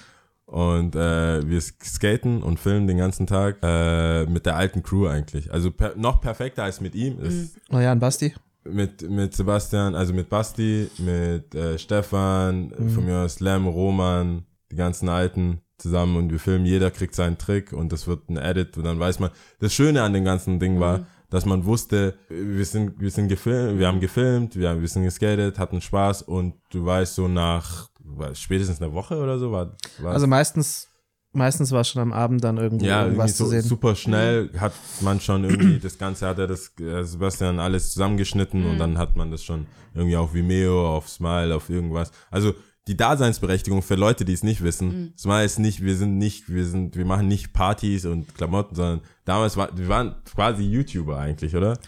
und äh, wir skaten und filmen den ganzen Tag äh, mit der alten Crew eigentlich. Also per, noch perfekter als mit ihm ist Oh ja, und Basti. mit, mit Sebastian, also mit Basti, mit äh, Stefan, von mir aus Lem, Roman, die ganzen Alten zusammen und wir filmen, jeder kriegt seinen Trick und das wird ein Edit und dann weiß man, das Schöne an dem ganzen Ding war, dass man wusste, wir sind, wir sind gefilmt, wir haben gefilmt, wir, haben, wir sind geskatet, hatten Spaß und du weißt so nach was, spätestens einer Woche oder so war, war Also meistens, meistens war es schon am Abend dann irgendwo ja, irgendwie irgendwas so zu sehen. super schnell hat man schon irgendwie das Ganze hat er das äh, Sebastian alles zusammengeschnitten Mhm. und dann hat man das schon irgendwie auf Vimeo, auf Smile, auf irgendwas. Also die Daseinsberechtigung für Leute, die es nicht wissen. Mhm. Smile ist nicht, wir sind nicht, wir sind, wir machen nicht Partys und Klamotten, sondern damals war, wir waren quasi YouTuber eigentlich, oder?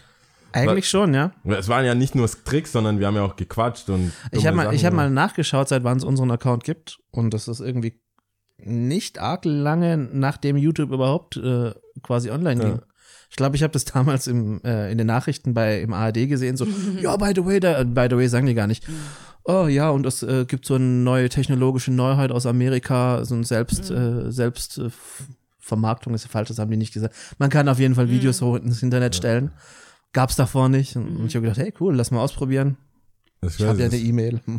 Eigentlich schon, ja. Es waren ja nicht nur Tricks, sondern wir haben ja auch gequatscht und Ich habe mal, ich hab mal nachgeschaut, seit wann es unseren Account gibt. Und das ist irgendwie nicht arg lange, nachdem YouTube überhaupt äh, quasi online Ja. ging. Ich glaube, ich habe das damals im, äh, in den Nachrichten bei im ARD gesehen, so, ja, by the way, da, äh, by the way sagen die gar nicht. Oh ja, und es äh, gibt so eine neue technologische Neuheit aus Amerika, so ein Selbst, äh, Selbst äh, Vermarktung ist falsch, das haben die nicht gesagt. Man kann auf jeden Fall Videos hoch ins Internet stellen. Gab's davor nicht. Und ich habe gedacht, hey cool, lass mal ausprobieren. Das Ich habe ja eine. E-Mail.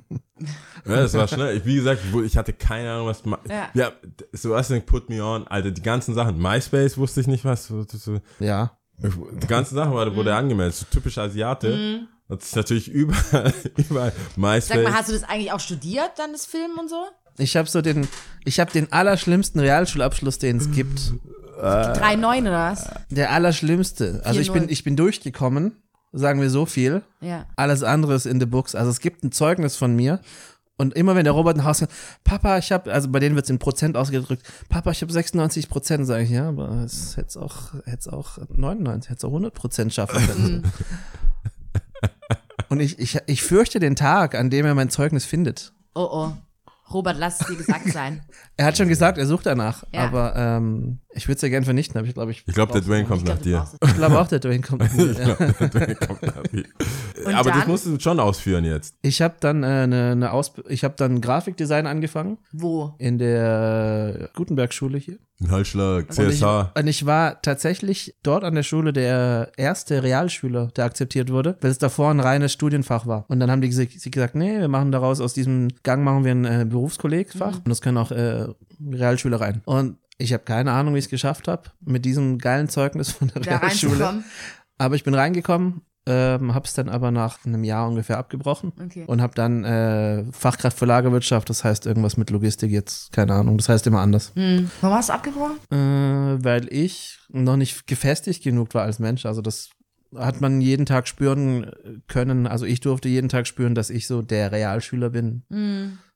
Ja, das war schnell. Ich, wie gesagt, ich, hatte keine Ahnung, was. ma- Ja. Ja, Sebastian put me on. Alter, die ganzen Sachen. MySpace wusste ich nicht, was. so- so- ja. Die ganzen Sachen war, wurde angemeldet. So typisch Asiate. Das ist natürlich überall, überall. MySpace. Sag mal, hast du das eigentlich auch studiert, dann das Film und so? Ich habe so den, ich habe den allerschlimmsten Realschulabschluss, den es gibt. 3,9 oder was? Der allerschlimmste. Also ich bin, 4-0. ich bin durchgekommen, sagen wir so viel. Ja. Alles andere ist in the books. Also es gibt ein Zeugnis von mir. Und immer wenn der Robert nach Hause kommt, Papa, ich habe, also bei denen wird es in Prozent ausgedrückt, Papa, ich habe 96 Prozent, sage ich, ja, aber es hätte auch, hätte auch 99, hätte auch 100 Prozent schaffen können. Und ich, ich, ich fürchte den Tag, an dem er mein Zeugnis findet. Oh oh. Robert, lass es dir gesagt sein. Er hat schon gesagt, er sucht danach, Ja. aber ähm, ich würde es ja gern vernichten, aber ich glaube, ich, ich glaube, der Dwayne kommt nach dir. ich glaube auch, der Dwayne kommt. Der Dwayne kommt nach dir. Aber das dann? musst du schon ausführen jetzt. Ich habe dann äh, eine, eine Ausb ich habe dann Grafikdesign angefangen Wo? in der Gutenberg-Schule hier. Ein Halsschlag, Und ich, CSH. und ich war tatsächlich dort an der Schule der erste Realschüler, der akzeptiert wurde, weil es davor ein reines Studienfach war. Und dann haben die gese- sie gesagt, nee, wir machen daraus aus diesem Gang machen wir ein äh, Berufskollegfach und das können auch äh, Realschüler rein. Und ich habe keine Ahnung, wie ich es geschafft habe mit diesem geilen Zeugnis von der Da Realschule. Aber ich bin reingekommen, ähm, habe es dann aber nach einem Jahr ungefähr abgebrochen Okay. und habe dann äh, Fachkraft für Lagerwirtschaft, das heißt irgendwas mit Logistik jetzt, keine Ahnung, das heißt immer anders. Hm. Warum hast du abgebrochen? Äh, weil ich noch nicht gefestigt genug war als Mensch. Also das hat man jeden Tag spüren können. Also ich durfte jeden Tag spüren, dass ich so der Realschüler bin.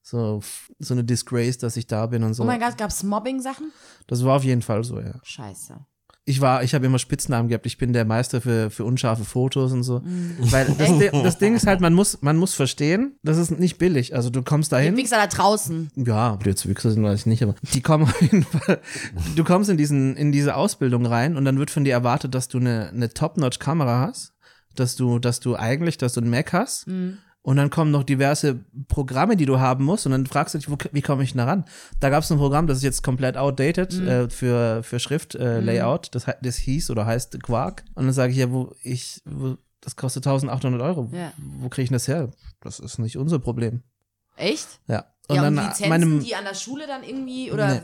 So, so eine Disgrace, dass ich da bin und so. Oh mein Gott, gab's Mobbing-Sachen? Das war auf jeden Fall so, ja. Scheiße. Ich war, ich habe immer Spitznamen gehabt. Ich bin der Meister für, für unscharfe Fotos und so. Weil das, das Ding ist halt, man muss, man muss verstehen, das ist nicht billig. Also du kommst Die dahin. Wichser da draußen. Ja, ob die jetzt Wichser sind, weiß ich nicht, aber die kommen auf jeden Fall. Du kommst in diesen, in diese Ausbildung rein und dann wird von dir erwartet, dass du eine, eine Top-Notch-Kamera hast, dass du, dass du eigentlich, dass du einen Mac hast. Und dann kommen noch diverse Programme, die du haben musst. Und dann fragst du dich, wo, wie komme ich denn da ran? Da gab es ein Programm, das ist jetzt komplett outdated äh, für, für Schrift, äh, Layout. Das, das hieß oder heißt Quark. Und dann sage ich, ja, wo ich, wo, das kostet 1800 Euro. Ja. Wo kriege ich denn das her? Das ist nicht unser Problem. Echt? Ja. ja, und äh, Lizenzen, meinem- die an der Schule dann irgendwie, oder? Nee.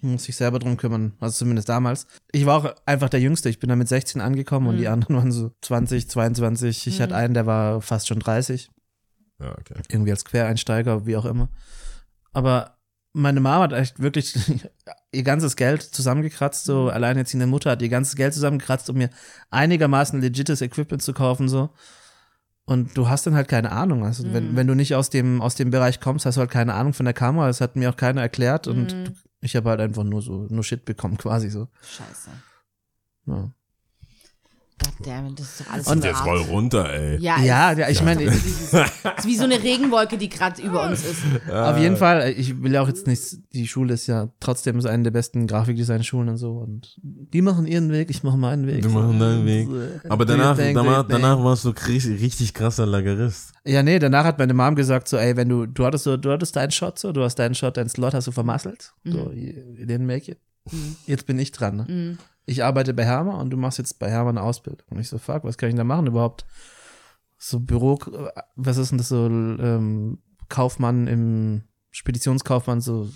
muss sich selber drum kümmern. Also zumindest damals. Ich war auch einfach der Jüngste. Ich bin da mit 16 angekommen und die anderen waren so 20, 22. Ich hatte einen, der war fast schon 30. Ja, okay. Irgendwie als Quereinsteiger, wie auch immer. Aber meine Mama hat echt wirklich ihr ganzes Geld zusammengekratzt, so alleinerziehende Mutter hat ihr ganzes Geld zusammengekratzt, um mir einigermaßen legites Equipment zu kaufen, so. Und du hast dann halt keine Ahnung. Also, wenn, wenn du nicht aus dem, aus dem Bereich kommst, hast du halt keine Ahnung von der Kamera. Das hat mir auch keiner erklärt und du, ich habe halt einfach nur so, nur Shit bekommen, quasi so. Scheiße. Ja, Goddammit, das ist doch alles Und Jetzt roll runter, ey. Ja, ja, ja ich meine, es ist wie so eine Regenwolke, die gerade über uns ist. auf jeden Fall, ich will ja auch jetzt nicht, die Schule ist ja trotzdem so eine der besten Grafikdesign-Schulen und so und die machen ihren Weg, ich mache meinen Weg. Wir machen deinen Weg. Aber Do your danach, danach, danach warst du richtig, richtig krasser Lagerist. Ja, nee, danach hat meine Mom gesagt so, ey, wenn du, du hattest so, du hattest deinen Shot so, du hast deinen Shot, deinen Slot hast du vermasselt. So, you didn't make it. Jetzt bin ich dran. Ne? Ich arbeite bei Hermer und du machst jetzt bei Hermer eine Ausbildung. Und ich so, fuck, was kann ich da machen überhaupt? So Büro, was ist denn das so, ähm, Kaufmann im, Speditionskaufmann, so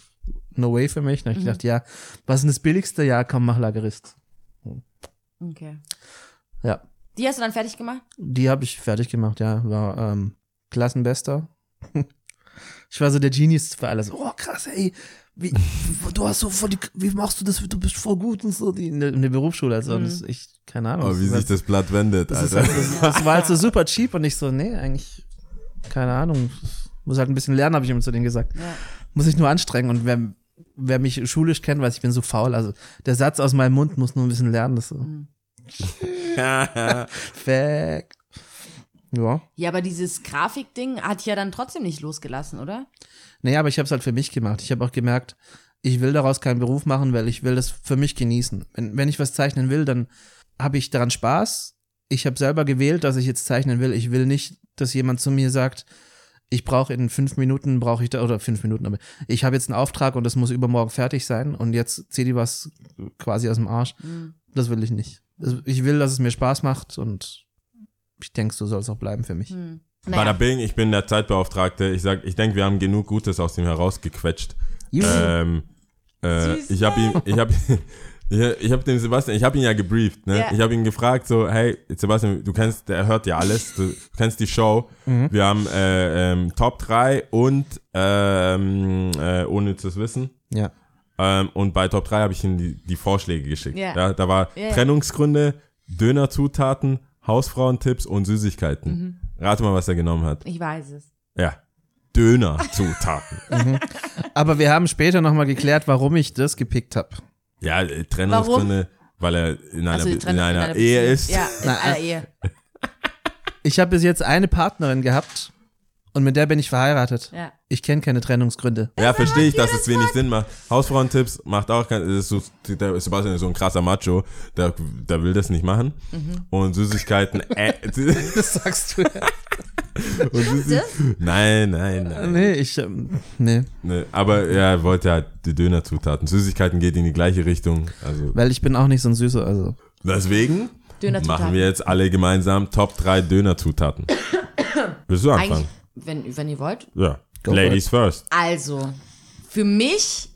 no way für mich. Und ich gedacht, ja, was ist denn das Billigste? Ja, komm, mach Lagerist. Okay. Ja. Die hast du dann fertig gemacht? Die habe ich fertig gemacht, ja. War ähm, Klassenbester. ich war so der Genius für alles. Oh, krass, ey. Wie, du hast so voll die, wie machst du das? Du bist voll gut und so. Die, in, der, in der Berufsschule, also Mhm. das echt, keine Ahnung. Oh, wie sich das Blatt wendet, das, ist Alter. halt, das, das war halt so super cheap und ich so, nee, eigentlich, keine Ahnung. Muss halt ein bisschen lernen, habe ich immer zu denen gesagt. Ja. Muss ich nur anstrengen und wer, wer mich schulisch kennt, weiß, ich bin so faul. Also der Satz aus meinem Mund muss nur ein bisschen lernen. Das so. Mhm. Fact. Ja. Ja, aber dieses Grafikding hat ja dann trotzdem nicht losgelassen, oder? Naja, aber ich habe es halt für mich gemacht. Ich habe auch gemerkt, ich will daraus keinen Beruf machen, weil ich will das für mich genießen. Wenn, wenn ich was zeichnen will, dann habe ich daran Spaß. Ich habe selber gewählt, dass ich jetzt zeichnen will. Ich will nicht, dass jemand zu mir sagt, ich brauche in fünf Minuten, brauche ich da, oder fünf Minuten, aber ich habe jetzt einen Auftrag und das muss übermorgen fertig sein und jetzt zieh die was quasi aus dem Arsch. Das will ich nicht. Das- Ich will, dass es mir Spaß macht und ich denke, so soll es auch bleiben für mich. Hm. Bada Naja, Bing, ich bin der Zeitbeauftragte. Ich sag, ich denke, wir haben genug Gutes aus dem herausgequetscht. Ähm, äh, ich habe ihn, ich habe, ich, ich habe dem Sebastian, ich habe ihn ja gebrieft, ne? Ja. Ich habe ihn gefragt so, hey Sebastian, du kennst, der hört ja alles, du kennst die Show. Wir haben äh, ähm, Top 3 und ähm, äh, unnützes Wissen. Ja. Ähm, und bei Top 3 habe ich ihm die, die Vorschläge geschickt. Ja. Ja, da war Ja. Trennungsgründe, Dönerzutaten, Hausfrauentipps und Süßigkeiten. Mhm. Rate mal, was er genommen hat. ich weiß es. Ja. Dönerzutaten. Aber wir haben später nochmal geklärt, warum ich das gepickt habe. ja, äh, Trennungsgründe, weil er in einer, Also in einer in Ehe Beziehung. ist. Ja, in Na, einer äh, Ehe. Ich habe bis jetzt eine Partnerin gehabt und mit der bin ich verheiratet. Ja. Ich kenne keine Trennungsgründe. Ja, verstehe ich, dass es wenig Sinn macht. Hausfrauentipps macht auch kein, das ist so, der Sebastian ist so ein krasser Macho, der, der will das nicht machen. Mhm. Und Süßigkeiten, äh, Das sagst du. und Süßig nein, nein, nein. nee, ich, ähm, nee. Ne, aber ja, er wollte halt die Dönerzutaten. Süßigkeiten geht in die gleiche Richtung. Also Weil ich bin auch nicht so ein Süßer, also. deswegen machen wir jetzt alle gemeinsam Top 3 Dönerzutaten. Willst du anfangen? Eigentlich, wenn, wenn ihr wollt. Ja. Go Ladies first. Also, für mich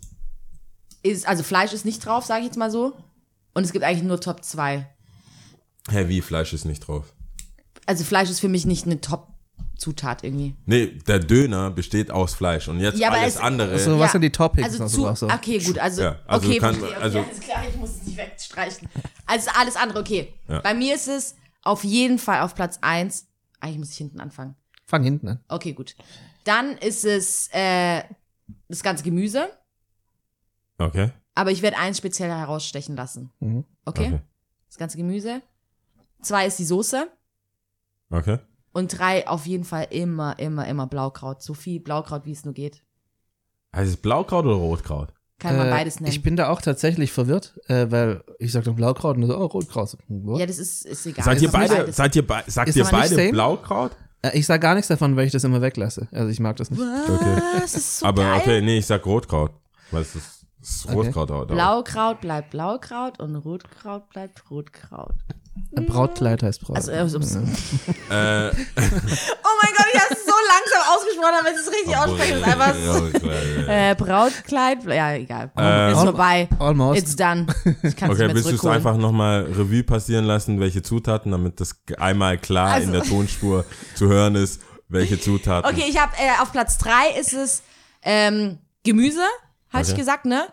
ist, also Fleisch ist nicht drauf, sage ich jetzt mal so. Und es gibt eigentlich nur Top 2. Hä, wie Fleisch ist nicht drauf? Also Fleisch ist für mich nicht eine Top-Zutat irgendwie. Nee, der Döner besteht aus Fleisch und jetzt Ja, aber alles es- andere. So, was sind die Toppings? Also Also zu, so? okay, gut, also, Ja, also okay, kann- okay, also- alles klar, ich muss es nicht wegstreichen. Also alles andere, okay. Ja. Bei mir ist es auf jeden Fall auf Platz 1. Eigentlich muss ich hinten anfangen. Fang hinten an. Okay, gut. Dann ist es äh, das ganze Gemüse, Okay. aber ich werde eins speziell herausstechen lassen. Mhm. Okay? Okay. Das ganze Gemüse. Zwei ist die Soße. Okay. Und drei auf jeden Fall immer, immer, immer Blaukraut. So viel Blaukraut, wie es nur geht. Heißt es Blaukraut oder Rotkraut? Kann man Äh, beides nennen. Ich bin da auch tatsächlich verwirrt, äh, weil ich sag doch Blaukraut und so, oh, Rotkraut. Ja, das ist, ist egal. Seid ihr beide, seid ihr, be sagt Ist ihr beide same? Blaukraut? Äh, ich sag gar nichts davon, weil ich das immer weglasse. Also ich mag das nicht. Okay. Das ist so Aber geil. okay, nee, ich sag Rotkraut. Weil es ist, es ist Okay. Rotkraut. oder? Blaukraut bleibt Blaukraut und Rotkraut bleibt Rotkraut. Äh, Brautkleid heißt Braut. Also, äh. Äh, oh mein Gott, ich so langsam ausgesprochen, damit ich es richtig ausspreche. Ist einfach so. okay, Äh, Brautkleid, ja, egal. Ähm, ist vorbei. Almost. It's done. Ich kann es nicht mehr willst du es einfach nochmal Revue passieren lassen, welche Zutaten, damit das einmal klar Also- in der Tonspur zu hören ist, welche Zutaten. Okay, ich habe äh, auf Platz drei ist es ähm, Gemüse, habe ich Okay. gesagt, ne?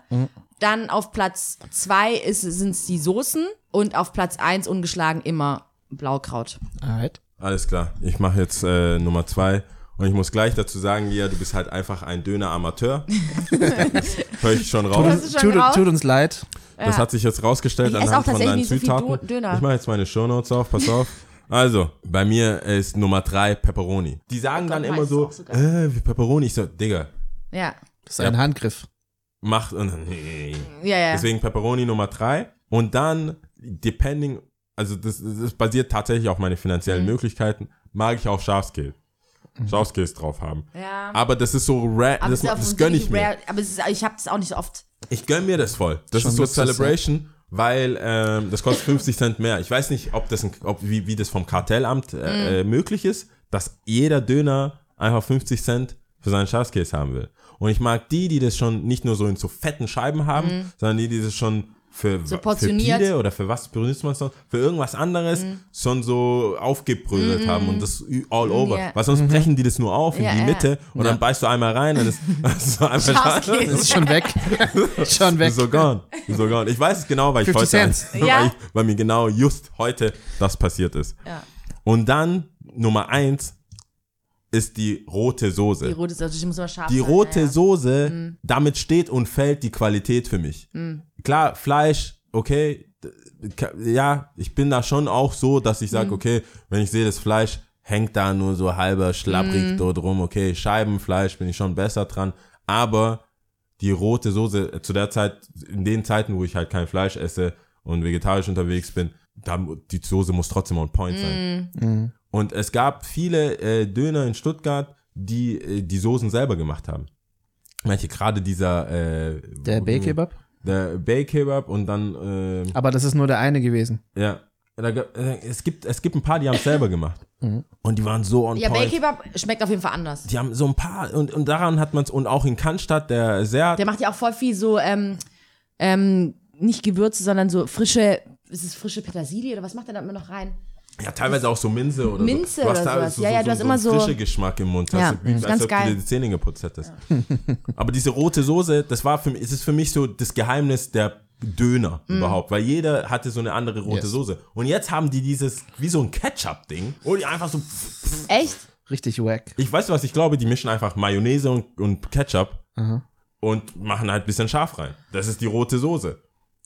Dann auf Platz zwei ist sind es die Soßen und auf Platz eins ungeschlagen immer Blaukraut. Alright. Alles klar. Ich mache jetzt äh, Nummer zwei. Und ich muss gleich dazu sagen, Lia, du bist halt einfach ein Döner-Amateur. das höre ich schon raus. Tut, raus. tut uns leid. Das hat sich jetzt rausgestellt Ich anhand auch von tatsächlich deinen nicht so viel Zutaten. Döner. Ich mache jetzt meine Shownotes auf, pass auf. Also, bei mir ist Nummer drei Pepperoni. Die sagen dann Gott, immer so, so äh, wie Pepperoni. Ich so, Digga, Ja, Das ist ein Handgriff. macht und dann, nee. ja, ja. Deswegen Pepperoni Nummer drei. Und dann, depending, also das, das basiert tatsächlich auf meine finanziellen Mhm. Möglichkeiten, mag ich auch Schafskäse. Schafskäse drauf haben. ja. Aber das ist so rare, Aber das, ist das so gönn ich mir. rare, Aber ist, ich habe das auch nicht so oft. Ich gönn mir das voll. Das Schon ist so Luxus, ja. Celebration, weil ähm, das kostet 50 Cent mehr. Ich weiß nicht, ob das ein, ob, wie, wie das vom Kartellamt äh, äh, möglich ist, dass jeder Döner einfach 50 Cent für seinen Schafskäse haben will. Und ich mag die, die das schon nicht nur so in so fetten Scheiben haben, sondern die, die das schon für, So für portioniert. Pide oder für was benutzt man sonst? Für irgendwas anderes Mhm. schon so aufgebröselt haben und das all over. Ja. Weil sonst brechen die das nur auf in Ja, die ja. Mitte und dann beißt du einmal rein und es ist so einmal. Das ist schon weg. schon weg. so gone. So gone. Ich weiß es genau, weil ich 50 heute, Cent. weil, Ja. ich, weil mir genau just heute das passiert ist. Ja. Und dann Nummer eins ist die rote Soße. Die rote Soße, die muss immer scharf Die sein. rote ja, Mhm. Soße, damit steht und fällt die Qualität für mich. Mhm. Klar, Fleisch, okay, ja, ich bin da schon auch so, dass ich Mhm. sage, okay, wenn ich sehe, das Fleisch hängt da nur so halber Mhm. schlapprig dort rum, okay, Scheibenfleisch bin ich schon besser dran, aber die rote Soße, äh, zu der Zeit, in den Zeiten, wo ich halt kein Fleisch esse und vegetarisch unterwegs bin, da, die Soße muss trotzdem on point sein. Mhm. Und es gab viele äh, Döner in Stuttgart, die äh, die Soßen selber gemacht haben. Manche gerade dieser äh, Der Bay-Kebab? der Bay Kebab und dann äh, Aber das ist nur der eine gewesen. ja da, äh, es gibt es gibt ein paar, die haben es selber gemacht und die waren so on Ja, point. Kebab schmeckt auf jeden Fall anders. Die haben so ein paar und, und daran hat man es und auch in Cannstatt der sehr Der macht ja auch voll viel so, ähm, ähm, nicht Gewürze, sondern so frische, ist es frische Petersilie oder was macht der da immer noch rein? Ja teilweise auch so Minze oder Minze so. Du hast oder sowas. Ja, ja, du hast so immer so- frische Geschmack im Mund. Ja, hast du, ist als ganz ob geil. du dir die Zähne geputzt hättest. Aber diese rote Soße, das war für mich, es ist für mich so das Geheimnis der Döner Mhm. überhaupt, weil jeder hatte so eine andere rote Yes. Soße. Und jetzt haben die dieses, wie so ein Ketchup-Ding, wo die einfach so, Echt? Richtig wack. ich weiß was, ich glaube, die mischen einfach Mayonnaise und, und Ketchup Aha. und machen halt ein bisschen scharf rein. Das ist die rote Soße.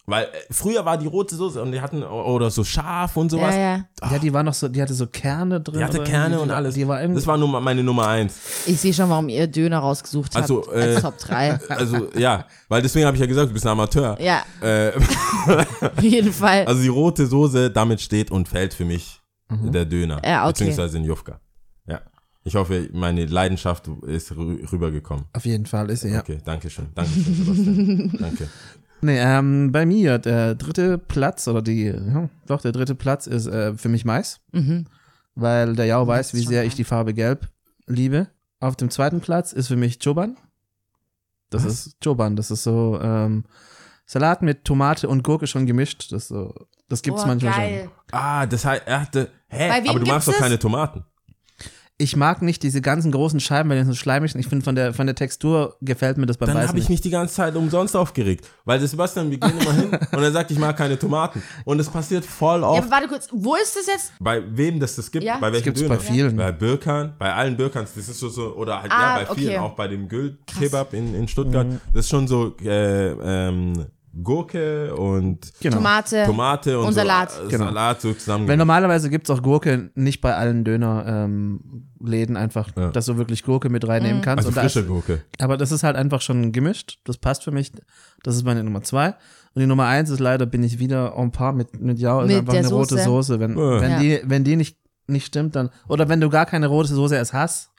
Weil äh, früher war die rote Soße und die hatten, oder so scharf und sowas. Ja, ja. Ja, die war noch so, die hatte so Kerne drin. Die hatte Kerne und alles. Die war das war Nummer, meine Nummer eins. Ich sehe schon, warum ihr Döner rausgesucht habt Also, äh, als Top 3. Also, ja, weil deswegen habe ich ja gesagt, du bist ein Amateur. Ja, Äh, auf jeden Fall. also die rote Soße, damit steht und fällt für mich der Döner. Ja, okay. Beziehungsweise in Jufka. Ja. Ich hoffe, meine Leidenschaft ist rü rübergekommen. auf jeden Fall ist sie, ja. Okay, danke schön. Danke schön, Sebastian. danke. Nee, ähm, bei mir, der dritte Platz, oder die, ja, doch, der dritte Platz ist äh, für mich Mais. Mhm. Weil der Jau weiß, wie schon sehr ich die Farbe Gelb liebe. Auf dem zweiten Platz ist für mich Choban. Das Was? ist Choban, das ist so ähm, Salat mit Tomate und Gurke schon gemischt. Das, so, das gibt's oh, manchmal geil. Ah, das heißt, er hatte, hä, aber du magst doch keine? Tomaten. Ich mag nicht diese ganzen großen Scheiben, weil die so schleimig sind. Ich finde, von der, von der Textur gefällt mir das beim Dann Weißen habe ich nicht. mich die ganze Zeit umsonst aufgeregt. Weil der Sebastian, wir gehen immer hin und er sagt, ich mag keine Tomaten. Und es passiert voll Ja, oft. aber warte kurz, wo ist das jetzt? bei wem das das gibt, Ja. bei Das welchen gibt's Döner? bei vielen. Bei Birkan, bei allen Birkans, das ist so, so oder halt Ah, ja, bei vielen, okay. auch bei dem Gül-Kebab in, in Stuttgart. Das ist schon so äh, ähm, Gurke und Genau. Tomate. Tomate und, Und so, Salat. äh, Genau. Salat so zusammen. Weil normalerweise gibt's auch Gurke nicht bei allen Dönerläden einfach, Ja. dass du wirklich Gurke mit reinnehmen kannst. also frische ist, Gurke. aber das ist halt einfach schon gemischt. Das passt für mich. Das ist meine Nummer zwei. Und die Nummer eins ist leider, bin ich wieder en par mit, mit Jau, ist Mit einfach der eine rote Soße. Soße. Wenn, Ja. wenn, Ja. die, wenn die nicht, nicht stimmt, dann, oder wenn du gar keine rote Soße erst hast,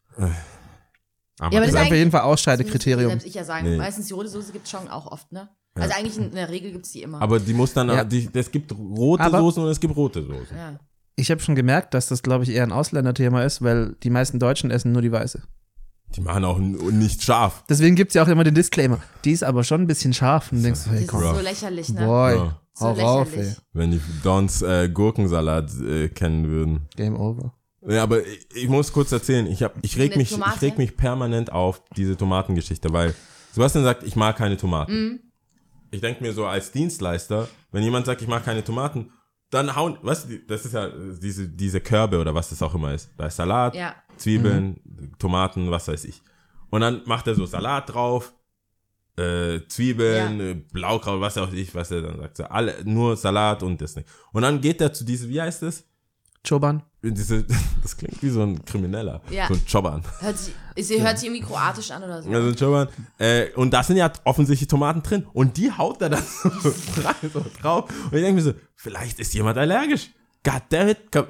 Aber Ja, aber ist das auf eigentlich- jeden Fall Das muss Ausscheidekriterium. Selbst ich ja sagen. Nee. Meistens die rote Soße gibt's schon auch oft, ne? Also eigentlich in der Regel gibt's die immer. aber die muss dann, Ja. die, es gibt rote Aber- Soßen und es gibt rote Soßen. ja. Ich habe schon gemerkt, dass das, glaube ich, eher ein Ausländerthema ist, weil die meisten Deutschen essen nur die weiße. Die machen auch nicht scharf. Deswegen gibt's ja auch immer den Disclaimer. Die ist aber schon ein bisschen scharf. Und denkst, hey, Das komm, ist so lächerlich, ne? boy, Ja. So hau rauf, lächerlich. ey. Wenn die Dons äh, Gurkensalat äh, kennen würden. Game over. Ja, aber ich, ich muss kurz erzählen, ich, hab, ich, reg mich, ich reg mich permanent auf diese Tomatengeschichte, weil Sebastian sagt, ich mag keine Tomaten. Mhm. Ich denke mir so als Dienstleister, wenn jemand sagt, ich mag keine Tomaten, dann hauen, weißt du, das ist ja diese, diese Körbe oder was das auch immer ist. Da ist Salat, Ja. Zwiebeln, Tomaten, was weiß ich. Und dann macht er so Salat drauf, äh, Zwiebeln, Ja. äh, Blaukraut, was auch ich, was er dann sagt. So, alle, nur Salat und das nicht. Und dann geht er zu diese, wie heißt das? Choban. Diese, das klingt wie so ein Krimineller. Ja. So ein Jobbern. Hört sich, sie hört sich irgendwie kroatisch an oder so. Also ein Jobbern. Äh, und da sind ja offensichtlich Tomaten drin. Und die haut er dann so, so drauf. Und ich denke mir so, vielleicht ist jemand allergisch. Goddammit. Du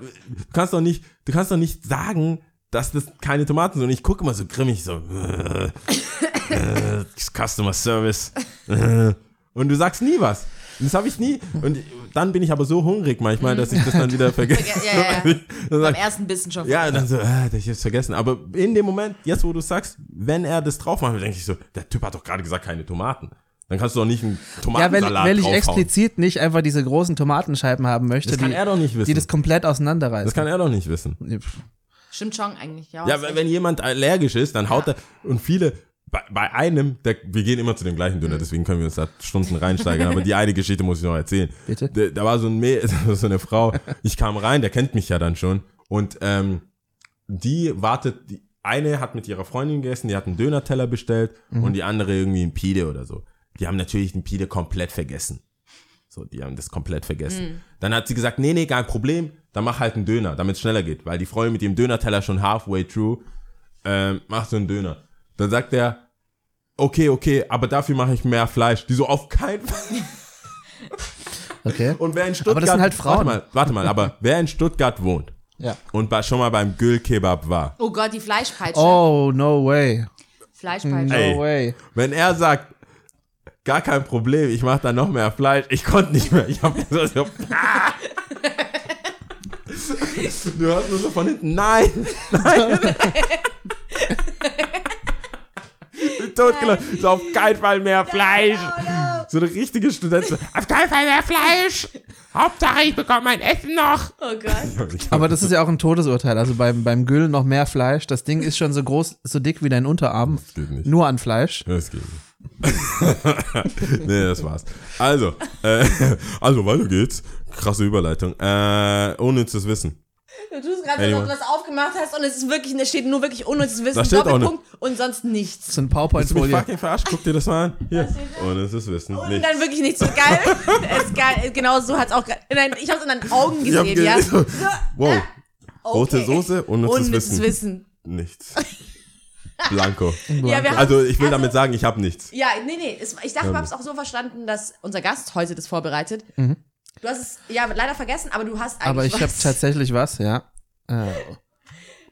kannst doch nicht, du kannst doch nicht sagen, dass das keine Tomaten sind. Und ich gucke immer so grimmig, so, äh, äh, Customer Service. Äh. Und du sagst nie was. Das habe ich nie. Und dann bin ich aber so hungrig manchmal, dass ich das dann wieder vergesse. Ja, ja, ja. Beim sag, ersten Bissen schon. ja, dann so, äh, ich hab's vergessen. Aber in dem Moment, jetzt wo du sagst, wenn er das drauf macht, denke ich so, der Typ hat doch gerade gesagt, keine Tomaten. Dann kannst du doch nicht einen Ja, Tomatensalat weil, weil ich draufhauen. explizit nicht einfach diese großen Tomatenscheiben haben möchte, Das kann die, er doch nicht wissen. die das komplett auseinanderreißen. Das kann er doch nicht wissen. Stimmt schon eigentlich, ja. Ja, wenn, jemand allergisch ist, dann haut er. Und viele, bei, bei einem, der, wir gehen immer zu dem gleichen Döner, deswegen können wir uns da Stunden reinsteigern, aber die eine Geschichte muss ich noch erzählen. Bitte? Da, da war so, ein Mäh- so eine Frau, ich kam rein, der kennt mich ja dann schon. Und ähm, die wartet, die eine hat mit ihrer Freundin gegessen, die hat einen Dönerteller bestellt und die andere irgendwie einen Pide oder so. Die haben natürlich den Pide komplett vergessen. So, die haben das komplett vergessen. Dann hat sie gesagt, nee, nee, kein Problem, dann mach halt einen Döner, damit es schneller geht. Weil die Freundin mit ihrem Dönerteller schon halfway through, ähm, macht so einen Döner. Dann sagt er, okay, okay, aber dafür mache ich mehr Fleisch. Die so, auf keinen Fall. Okay. Und wer in Stuttgart, Aber das sind halt Frauen. Warte mal, warte mal, aber wer in Stuttgart wohnt Ja. und bei, schon mal beim Gül-Kebab war, Oh Gott, die Fleischpeitsche. Oh, no way. Fleischpeitsche. No Ey. way. wenn er sagt, gar kein Problem, ich mache da noch mehr Fleisch, ich konnte nicht mehr. Ich hab so, so ah! Du hörst nur so von hinten, nein, nein. Totgelacht. So, auf keinen Fall mehr Fleisch. So eine richtige Studentin. Auf keinen Fall mehr Fleisch. Hauptsache, ich bekomme mein Essen noch. Oh Gott. Aber das ist ja auch ein Todesurteil. Also beim, beim Güll noch mehr Fleisch. Das Ding ist schon so groß, so dick wie dein Unterarm. geht nicht. Nur an Fleisch. Das geht nicht. nee, das war's. Also, äh, also weiter geht's. Krasse Überleitung. Äh, unnützes Wissen. Du tust gerade, als ob Mann. du das aufgemacht hast und es ist wirklich, es steht nur wirklich unnützes Wissen, Da steht auch Doppelpunkt und sonst nichts. Das ist mich PowerPoint-Folie. fucking verarscht? Guck dir das mal an. Hier. Unnützes Wissen. Und Nicht. dann wirklich nichts so geil. es ist geil. Genau so hat's auch. ge- Nein, ich hab's in deinen Augen gesehen, ja. gelesen. Wow. Okay. Rote Soße, unnützes, Unnützes Wissen. Wissen. Nichts. Blanco. Ja, wir haben, Also ich will damit sagen, ich habe nichts. ja, nee, nee. Es, ich dachte, wir haben es auch so verstanden, dass unser Gast heute das vorbereitet. Du hast es ja leider vergessen, aber du hast eigentlich Aber ich habe tatsächlich was, ja. Äh,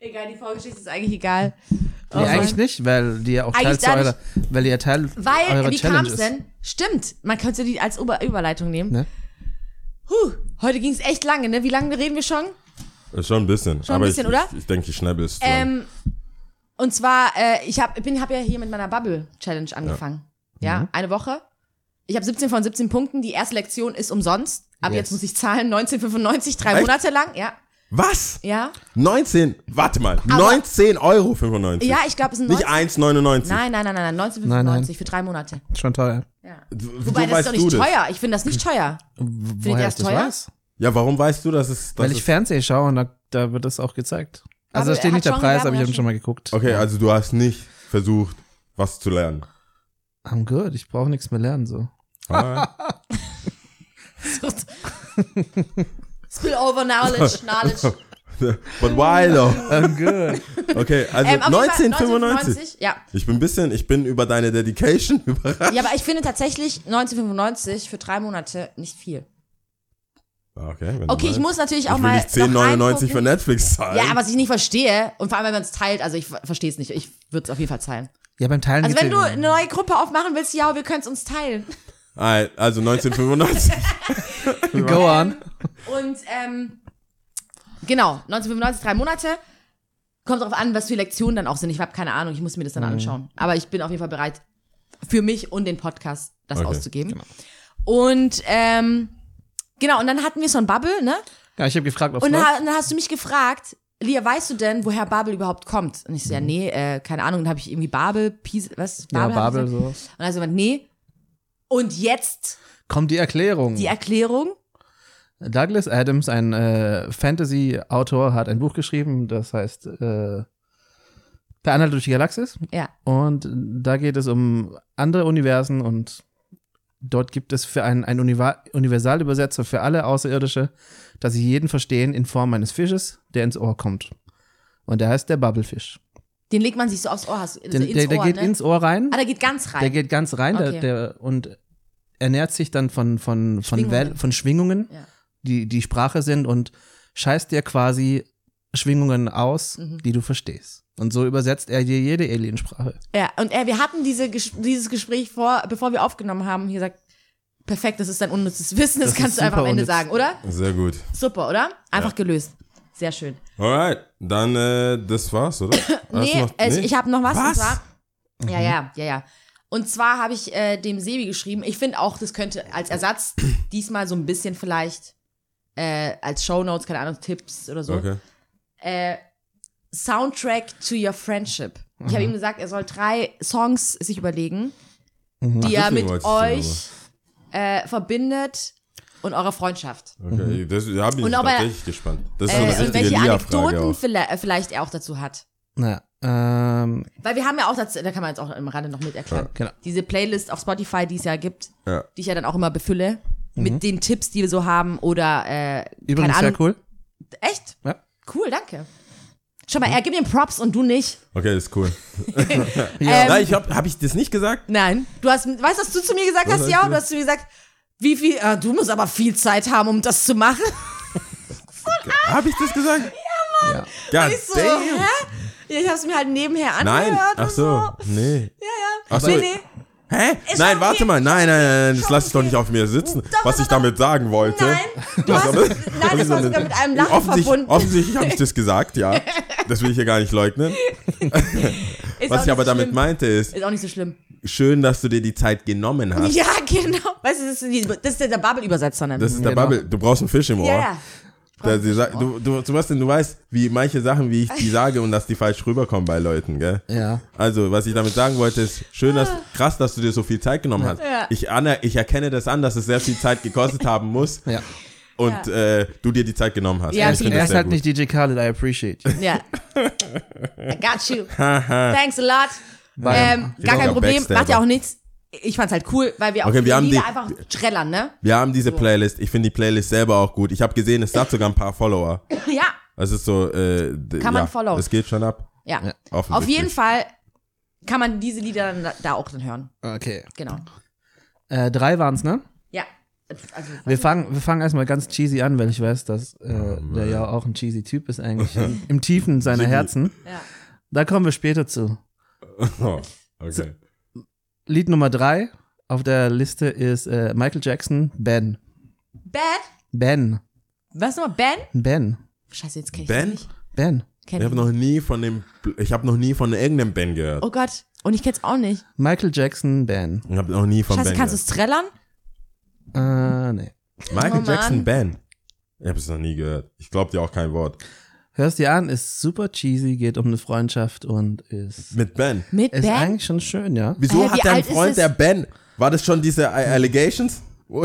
Egal, die Vorgeschichte ist eigentlich egal. Oh nee, Mann. eigentlich nicht, weil die ja auch Teil Eigentlich zu dadurch- eurer, weil ihr ja Teil Weil, eurer wie Challenge kam es ist. denn? Stimmt, man könnte die als Über Überleitung nehmen. Ne? Huh, heute ging es echt lange, ne? Wie lange reden wir schon? Ist Schon ein bisschen. Schon ein aber bisschen, ich, oder? Ich, ich denke, ich es dran. Ähm, und zwar, äh, ich habe hab ja hier mit meiner Bubble-Challenge angefangen. Ja, Mhm. eine Woche. Ich habe 17 von 17 Punkten. Die erste Lektion ist umsonst. Aber Yes. jetzt muss ich zahlen, 1995, drei Echt? Monate lang. Ja, Was? ja. 19, warte mal, Aber- 19 Euro 95. Ja, ich glaube, es sind Nicht 19, 1,99. Nein, nein, nein, nein, nein, 1995 Nein, nein. für drei Monate. Schon teuer. Ja. Wobei, das ist doch nicht teuer. Ich finde das nicht teuer. Woher ihr das teuer? weiß? Ja, warum weißt du, dass es. Dass Weil ich Fernsehen schaue und da, da wird das auch gezeigt. Also Aber da steht nicht der Preis, aber ich habe schon mal geguckt. okay, also du hast nicht versucht, was zu lernen. I'm good, ich brauche nichts mehr lernen so. Ah, Spillover Knowledge, Knowledge. But why though? I'm good. Okay, also Ähm, auf jeden Fall 1995. Ja. Ich bin ein bisschen, ich bin über deine Dedication überrascht. ja, aber ich finde tatsächlich 1995 für drei Monate nicht viel. Okay, wenn du Okay, ich muss natürlich auch ich will mal. nicht noch 10,99 reingucken. für Netflix zahlen. Ja, was ich nicht verstehe, und vor allem, wenn man es teilt, also ich verstehe es nicht, ich würde es auf jeden Fall teilen. Ja, beim Teilen Also wenn du eine neue Gruppe aufmachen willst, ja, wir können es uns teilen. Also 1995. Go on. Und ähm, genau, 1995, drei Monate. Kommt darauf an, was für Lektionen dann auch sind. Ich habe keine Ahnung, ich muss mir das dann Mhm. anschauen. Aber ich bin auf jeden Fall bereit, für mich und den Podcast das Okay, auszugeben. Und ähm, genau, und dann hatten wir so ein Bubble, ne? Ja, ich habe gefragt, ob Und dann, dann hast du mich gefragt, Lia, weißt du denn, woher Babel überhaupt kommt? Und ich so, ja, nee, äh, keine Ahnung. Dann habe ich irgendwie Babel, Pies, was? Ja, hab ich Babel, so. Und dann hat sie gemeint, nee. Und jetzt Kommt die Erklärung. die Erklärung. Douglas Adams, ein äh, Fantasy-Autor, hat ein Buch geschrieben, das heißt äh, Per Anhalt durch die Galaxis. Ja. Und da geht es um andere Universen und dort gibt es für einen, einen Universalübersetzer für alle Außerirdische, dass sie jeden verstehen in Form eines Fisches, der ins Ohr kommt. Und der heißt der Bubblefish. Den legt man sich so aufs Ohr. Hast, Den, ins der, der Ohr, geht ne? ins Ohr rein. Ah, der geht ganz rein. Der geht ganz rein Okay. der, der, und ernährt sich dann von, von, von, Schwingungen. Wel von Schwingungen, Ja. die die Sprache sind und scheißt dir quasi Schwingungen aus, Mhm. die du verstehst. Und so übersetzt er dir jede Aliensprache. Ja, und äh, wir hatten diese, dieses Gespräch vor, bevor wir aufgenommen haben, hier gesagt, perfekt, das ist dein unnützes Wissen, das, Das kannst du einfach am Ende unnütz. sagen, oder? Sehr gut. Super, oder? Einfach gelöst. Sehr schön. Alright, dann äh, das war's, oder? Nee, noch- es, ich habe noch was, Was? zwar. Ja, ja, ja, ja. Und zwar habe ich äh, dem Sebi geschrieben, ich finde auch, das könnte als Ersatz diesmal so ein bisschen vielleicht äh, als Shownotes, keine Ahnung, Tipps oder so. Okay. Äh, Soundtrack to your friendship. Ich habe ihm gesagt, er soll drei Songs sich überlegen, die er deswegen mit euch äh, verbindet und eurer Freundschaft. Okay, das, da bin ich tatsächlich gespannt. Das ist so Äh, eine und welche Anekdoten auch. vielleicht, äh, vielleicht er auch dazu hat. Naja, ähm, Weil wir haben ja auch, dazu, da kann man jetzt auch im Rande noch mit erklären, genau. diese Playlist auf Spotify, die es ja gibt, Ja. die ich ja dann auch immer befülle, mit den Tipps, die wir so haben oder, äh, übrigens keine sehr Ahnung. cool. Echt? Ja. Cool, danke. Schau mal, er gibt ihm Props und du nicht. Okay, das ist cool. Ähm, Nein, ich hab, hab ich das nicht gesagt? Nein. Du hast, weißt du, was du zu mir gesagt Was hast? Ja, du hast zu mir gesagt, wie viel, ah, du musst aber viel Zeit haben, um das zu machen. Hab ich das gesagt? Ja. Ja. Ich so, hä? Ja, ich hab's mir halt nebenher angehört. Nein, ach und so, nee. Ja, ja. Ach so. Nee, nee. Hä? Ist Nein, warte mal. Nein, nein, nein, nein, das lass ich doch nicht auf mir sitzen, Doch, was ich damit sagen wollte. Nein, du hast, nein, das war sogar mit einem Lachen Offensichtlich, verbunden. offensichtlich habe ich das gesagt, ja. Das will ich hier gar nicht leugnen. Ist Was ich aber so damit schlimm. meinte ist, Ist auch nicht so schlimm. schön, dass du dir die Zeit genommen hast. Ja, genau. Weißt du, das ist, die, das ist der Bubble-Übersetzer. Das ist der Genau. Bubble. Du brauchst einen Fisch im Ohr. ja, ja. Die, sa- du, du, Sebastian, du weißt, wie manche Sachen, wie ich die sage und dass die falsch rüberkommen bei Leuten, gell? Ja. Also, was ich damit sagen wollte, ist schön, dass, krass, dass du dir so viel Zeit genommen hast. Ja. Ich, aner, ich erkenne das an, dass es sehr viel Zeit gekostet haben muss Ja. und äh, du dir die Zeit genommen hast. Ja, ich Er das ist halt gut. nicht DJ Khaled, I appreciate you. Ja. I got you. Thanks a lot. ähm, gar bin kein Problem, Backstabber. macht ja auch nichts. Ich fand's halt cool, weil wir auch Okay, wir haben Lieder die- einfach trällern, ne? Wir haben diese Playlist. Ich finde die Playlist selber auch gut. Ich habe gesehen, es hat sogar ein paar Follower. Ja, Das ist so, äh, Kann ja, man followen. Es geht schon ab. ja. Ja. Auf jeden Fall kann man diese Lieder dann da, auch dann hören. Okay. Genau. Äh, drei waren's, ne? Ja. Also, Wir fangen, wir fangen erstmal ganz cheesy an, weil ich weiß, dass äh, der ja auch ein cheesy Typ ist eigentlich im, im Tiefen seiner. Herzen. ja. Da kommen wir später zu. Oh, okay. Lied Nummer drei auf der Liste ist äh, Michael Jackson, Ben. Bad? Ben. Was nochmal? Ben? Ben. Scheiße, jetzt kenn ich Ben? nicht. Ben. Kenn Ich habe noch nie von dem, ich habe noch nie von irgendeinem Ben gehört. Oh Gott. Und ich kenn's auch nicht. Michael Jackson, Ben. Ich habe noch nie von Scheiße, Ben kannst du es trällern? Äh, nee. Michael Oh. Jackson Ben. Ich habe es noch nie gehört. Ich glaube dir auch kein Wort. Hörst dir an, ist super cheesy, geht um eine Freundschaft und ist, Mit Ben. Mit ist Ben? eigentlich schon schön, ja. Wieso Hä, wie hat er ist Freund, es? der Ben? War das schon diese äh, Allegations?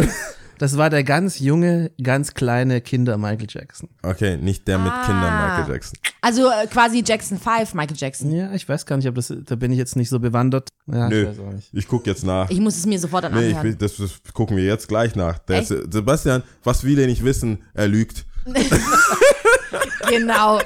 Das war der ganz junge, ganz kleine Kinder Michael Jackson. Okay, nicht der mit Ah. Kindern Michael Jackson. Also äh, quasi Jackson 5, Michael Jackson. Ja, ich weiß gar nicht, ob das, da bin ich jetzt nicht so bewandert. Ja, ich Nö, weiß auch nicht. ich guck jetzt nach. Ich muss es mir sofort dann Nee, ich anhören. will, das, das gucken wir jetzt gleich nach. Der Echt? ist, Sebastian, was viele nicht wissen, er lügt. Genau.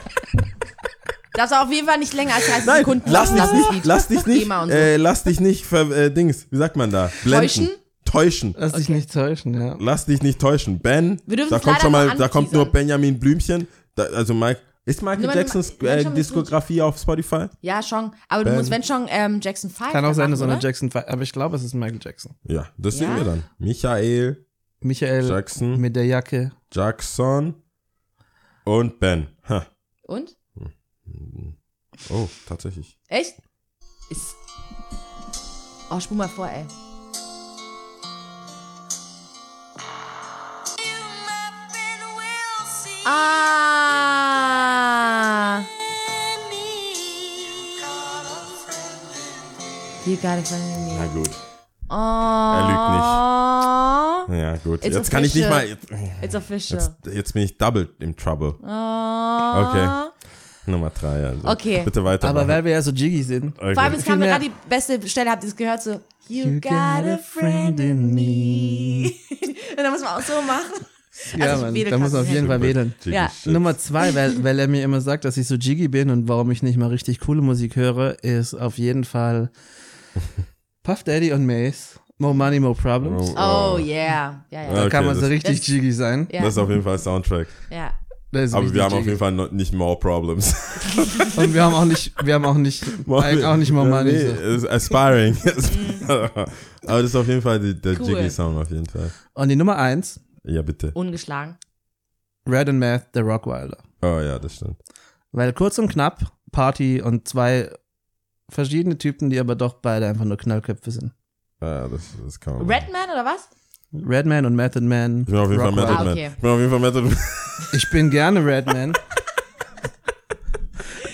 Du auf jeden Fall nicht länger als 30 Nein, Sekunden lass dich das nicht, Lied. lass dich nicht, so. äh, lass dich nicht ver, äh, Dings, wie sagt man da? Blenden. Täuschen? Täuschen. Lass dich nicht täuschen, ja. Lass dich nicht täuschen. Ben, da kommt schon mal, nur da kommt nur. Benjamin Blümchen. Da, also Mike, ist Michael du Jacksons äh, Diskografie auf Spotify? Ja, schon. Aber du Ben. musst, wenn schon, ähm, Jackson 5 Kann auch sein, dass so eine? Jackson, aber ich glaube, es ist Michael Jackson. Ja, das Ja? sehen wir dann. Michael Michael Jackson, mit der Jacke. Jackson und Ben. Ha. Und? Oh, tatsächlich. Echt? Ist. Oh, spul mal vor, ey. Ah! You got friend in me. Na gut. Oh. lügt Ja, gut. It's jetzt kann ich nicht mal. official. Jetzt, It's official. jetzt, jetzt bin ich double im Trouble. Oh. Okay. Nummer drei, also. Okay. Bitte weiter. Aber weil wir ja so jiggy sind. okay. Vor allem, jetzt kam mir gerade die beste Stelle, habt ihr es gehört? So, you, You got a friend in me. Und dann muss man auch so machen. Ja, Also wedel da muss man auf jeden Fall wedeln. Ja. Nummer zwei, weil, weil er mir immer sagt, dass ich so jiggy bin und warum ich nicht mal richtig coole Musik höre, ist auf jeden Fall Puff Daddy und Mace. More Money, More Problems. Oh, yeah. Ja, ja. Da Okay, kann man so das- richtig das- jiggy sein. ja. Das ist auf jeden Fall Soundtrack. ja. Aber wir haben auf jiggy. jeden Fall noch nicht more problems. Und wir haben auch nicht, wir haben auch nicht, eigentlich auch nicht More Money. Nee, so. es ist aspiring. Aber das ist auf jeden Fall die, der Cool. Jiggy-Song auf jeden Fall. Und die Nummer eins, Ja, bitte. Ungeschlagen. Red and Math, The Rockwilder. Oh ja, das stimmt. Weil kurz und knapp, Party und zwei verschiedene Typen, die aber doch beide einfach nur Knallköpfe sind. Ja, das, das kann man. Redman oder was? Redman und Method Man. Ich bin auf jeden Fall. Method Ah, Man. okay. Ich bin auf jeden Fall Method Man. Ich bin gerne Redman.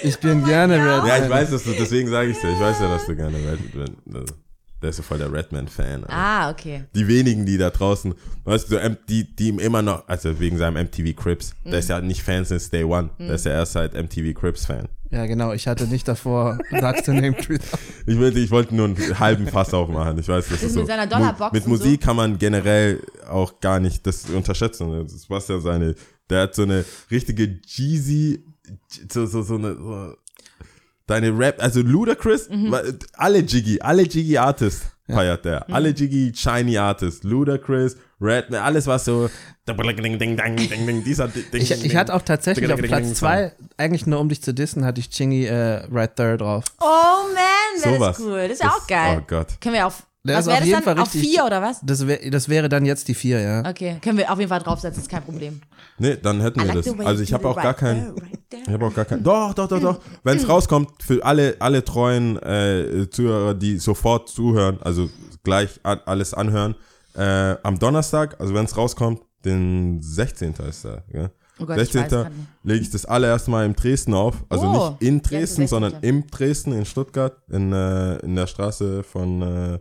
Ich bin gerne Redman. Ja, ich weiß, dass du, deswegen sage ich dir. Ich weiß ja, dass du gerne Redman. Also, der ist so voll der Redman-Fan. Alter. Ah, okay. Die wenigen, die da draußen, weißt du, die, die ihm immer noch, also wegen seinem MTV Crips, der ist ja nicht Fan since day one. Der ist ja erst seit MTV Crips Fan. Ja, genau. Ich hatte nicht davor, sagst du Name Truth. Ich wollte, ich wollte nur einen halben Fass aufmachen. Ich weiß, das ist, Ist so. mit seiner Dollarbox Mit Musik kann man generell auch gar nicht das unterschätzen. Das war ja seine, der hat so eine richtige Jeezy, so, so, so eine, so, deine Rap, also Ludacris, Mhm. alle Jiggy, alle Jiggy Artists feiert der. Mhm. Alle Jiggy Shiny Artists, Ludacris, Redman, alles was so, dieser. Ich, ich hatte auch tatsächlich auf Platz zwei, eigentlich nur um dich zu dissen, hatte ich Chingy äh, Right There drauf. Oh man, das Sowas. ist cool. Das ist ja auch geil. Oh Gott. Können wir auf. Der was wäre das dann? Fall auf richtig- vier oder was? Das, wär, das wäre dann jetzt die vier, ja. Okay, können wir auf jeden Fall draufsetzen, ist kein Problem. Nee, dann hätten wir like das. Also ich habe auch gar right right ich habe auch gar kein, doch, doch, doch, doch. Wenn es rauskommt, für alle, alle treuen äh, Zuhörer, die sofort zuhören, also gleich an, alles anhören, äh, am Donnerstag, also wenn es rauskommt, den 16. ist da, ja? Oh Gott, ich 16. weiß grad nicht. lege ich das allererste Mal in Dresden auf. Also Oh, nicht in Dresden, der sondern 16.. im Dresden, in Stuttgart, in, äh, in der Straße von, äh,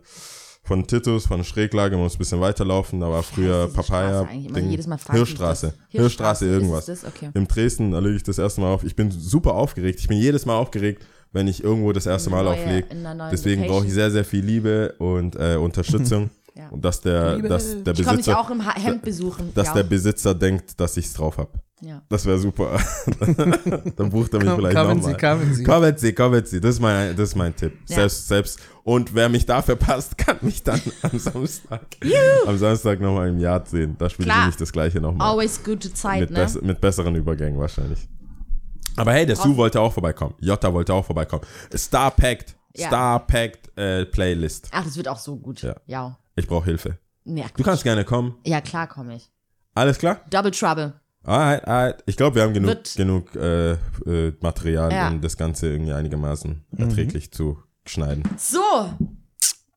von Titus, von Schräglage, muss ein bisschen weiterlaufen, da war früher Papaya, Ding, jedes Mal Hirschstraße. Hirschstraße, Hirschstraße, irgendwas. Okay. Im Dresden, da lege ich das erste Mal auf. Ich bin super aufgeregt. Ich bin jedes Mal aufgeregt, wenn ich irgendwo das erste Mal neue- auflege. Deswegen brauche ich sehr, sehr viel Liebe und äh, Unterstützung. Ja. Und dass der, Liebe. dass der Ich komme dich Besitzer, auch im Hemd besuchen. dass ja. der Besitzer denkt, dass ich's drauf hab. ja. Das wäre super. Dann bucht er mich Komm- vielleicht kommen nochmal. Sie, kommen Sie. Kommen Sie, kommen Sie. Das ist mein, das ist mein Tipp. Ja. Selbst, selbst. Und wer mich da verpasst, kann mich dann am Samstag, am Samstag nochmal im Yard sehen. Da spiele ich nämlich das gleiche nochmal. Always gute Zeit, Mit, ne? bess mit besseren Übergängen wahrscheinlich. Aber hey, der Sue wollte auch vorbeikommen. Jota wollte auch vorbeikommen. Star Packed. Ja. Star Packed äh, Playlist. Ach, das wird auch so gut. Ja. Ja. Ich brauche Hilfe. Ja, Du kannst gerne kommen. ja klar komme ich. Alles klar? Double Trouble. Alright, alright. Ich glaube, wir haben genug, Wird- genug äh, äh, Material, Ja. um das Ganze irgendwie einigermaßen erträglich zu schneiden. So.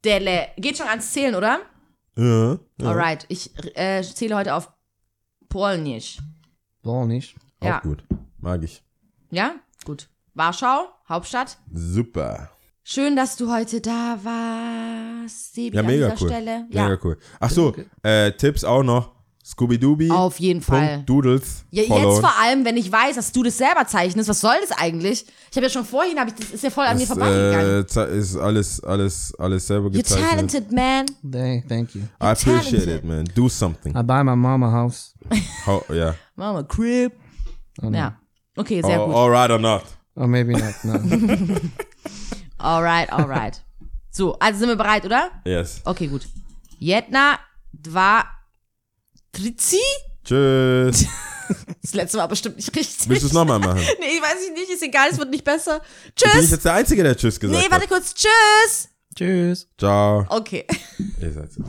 Delle. Geht schon ans Zählen, oder? Ja. ja. Alright. Ich äh, zähle heute auf Polnisch. So nicht. Auch Ja. gut. Mag ich. Ja? Gut. Warschau, Hauptstadt. Super. Schön, dass du heute da warst. Sebi Ja, an mega dieser cool. Stelle. Ja, Mega cool. Ach so, äh, Tipps auch noch. Scooby-Dooby. auf jeden Fall. Doodles. Ja, followen. jetzt vor allem, wenn ich weiß, dass du das selber zeichnest, was soll das eigentlich? Ich habe ja schon vorhin, ich, das ist ja voll an mir Das, vorbeigegangen. äh, ist alles, alles, alles selber You're gezeichnet. talented, man. Thank, thank you. I appreciate talented. it, man. Do something. I buy my mama house. How, yeah. Mama, Crib. Ja. Okay, sehr Oh, gut. alright or not. Or maybe not, no. Alright, alright. So, also sind wir bereit, oder? Yes. Okay, gut. Jedna, dva, trici? Tschüss. Das letzte war bestimmt nicht richtig. Willst du es nochmal machen? Nee, ich weiß ich nicht, ist egal, es wird nicht besser. Bin ich Tschüss. jetzt der Einzige, der Tschüss gesagt Nee, hat? warte kurz. Tschüss. Tschüss. Ciao. Okay. Ihr seid so.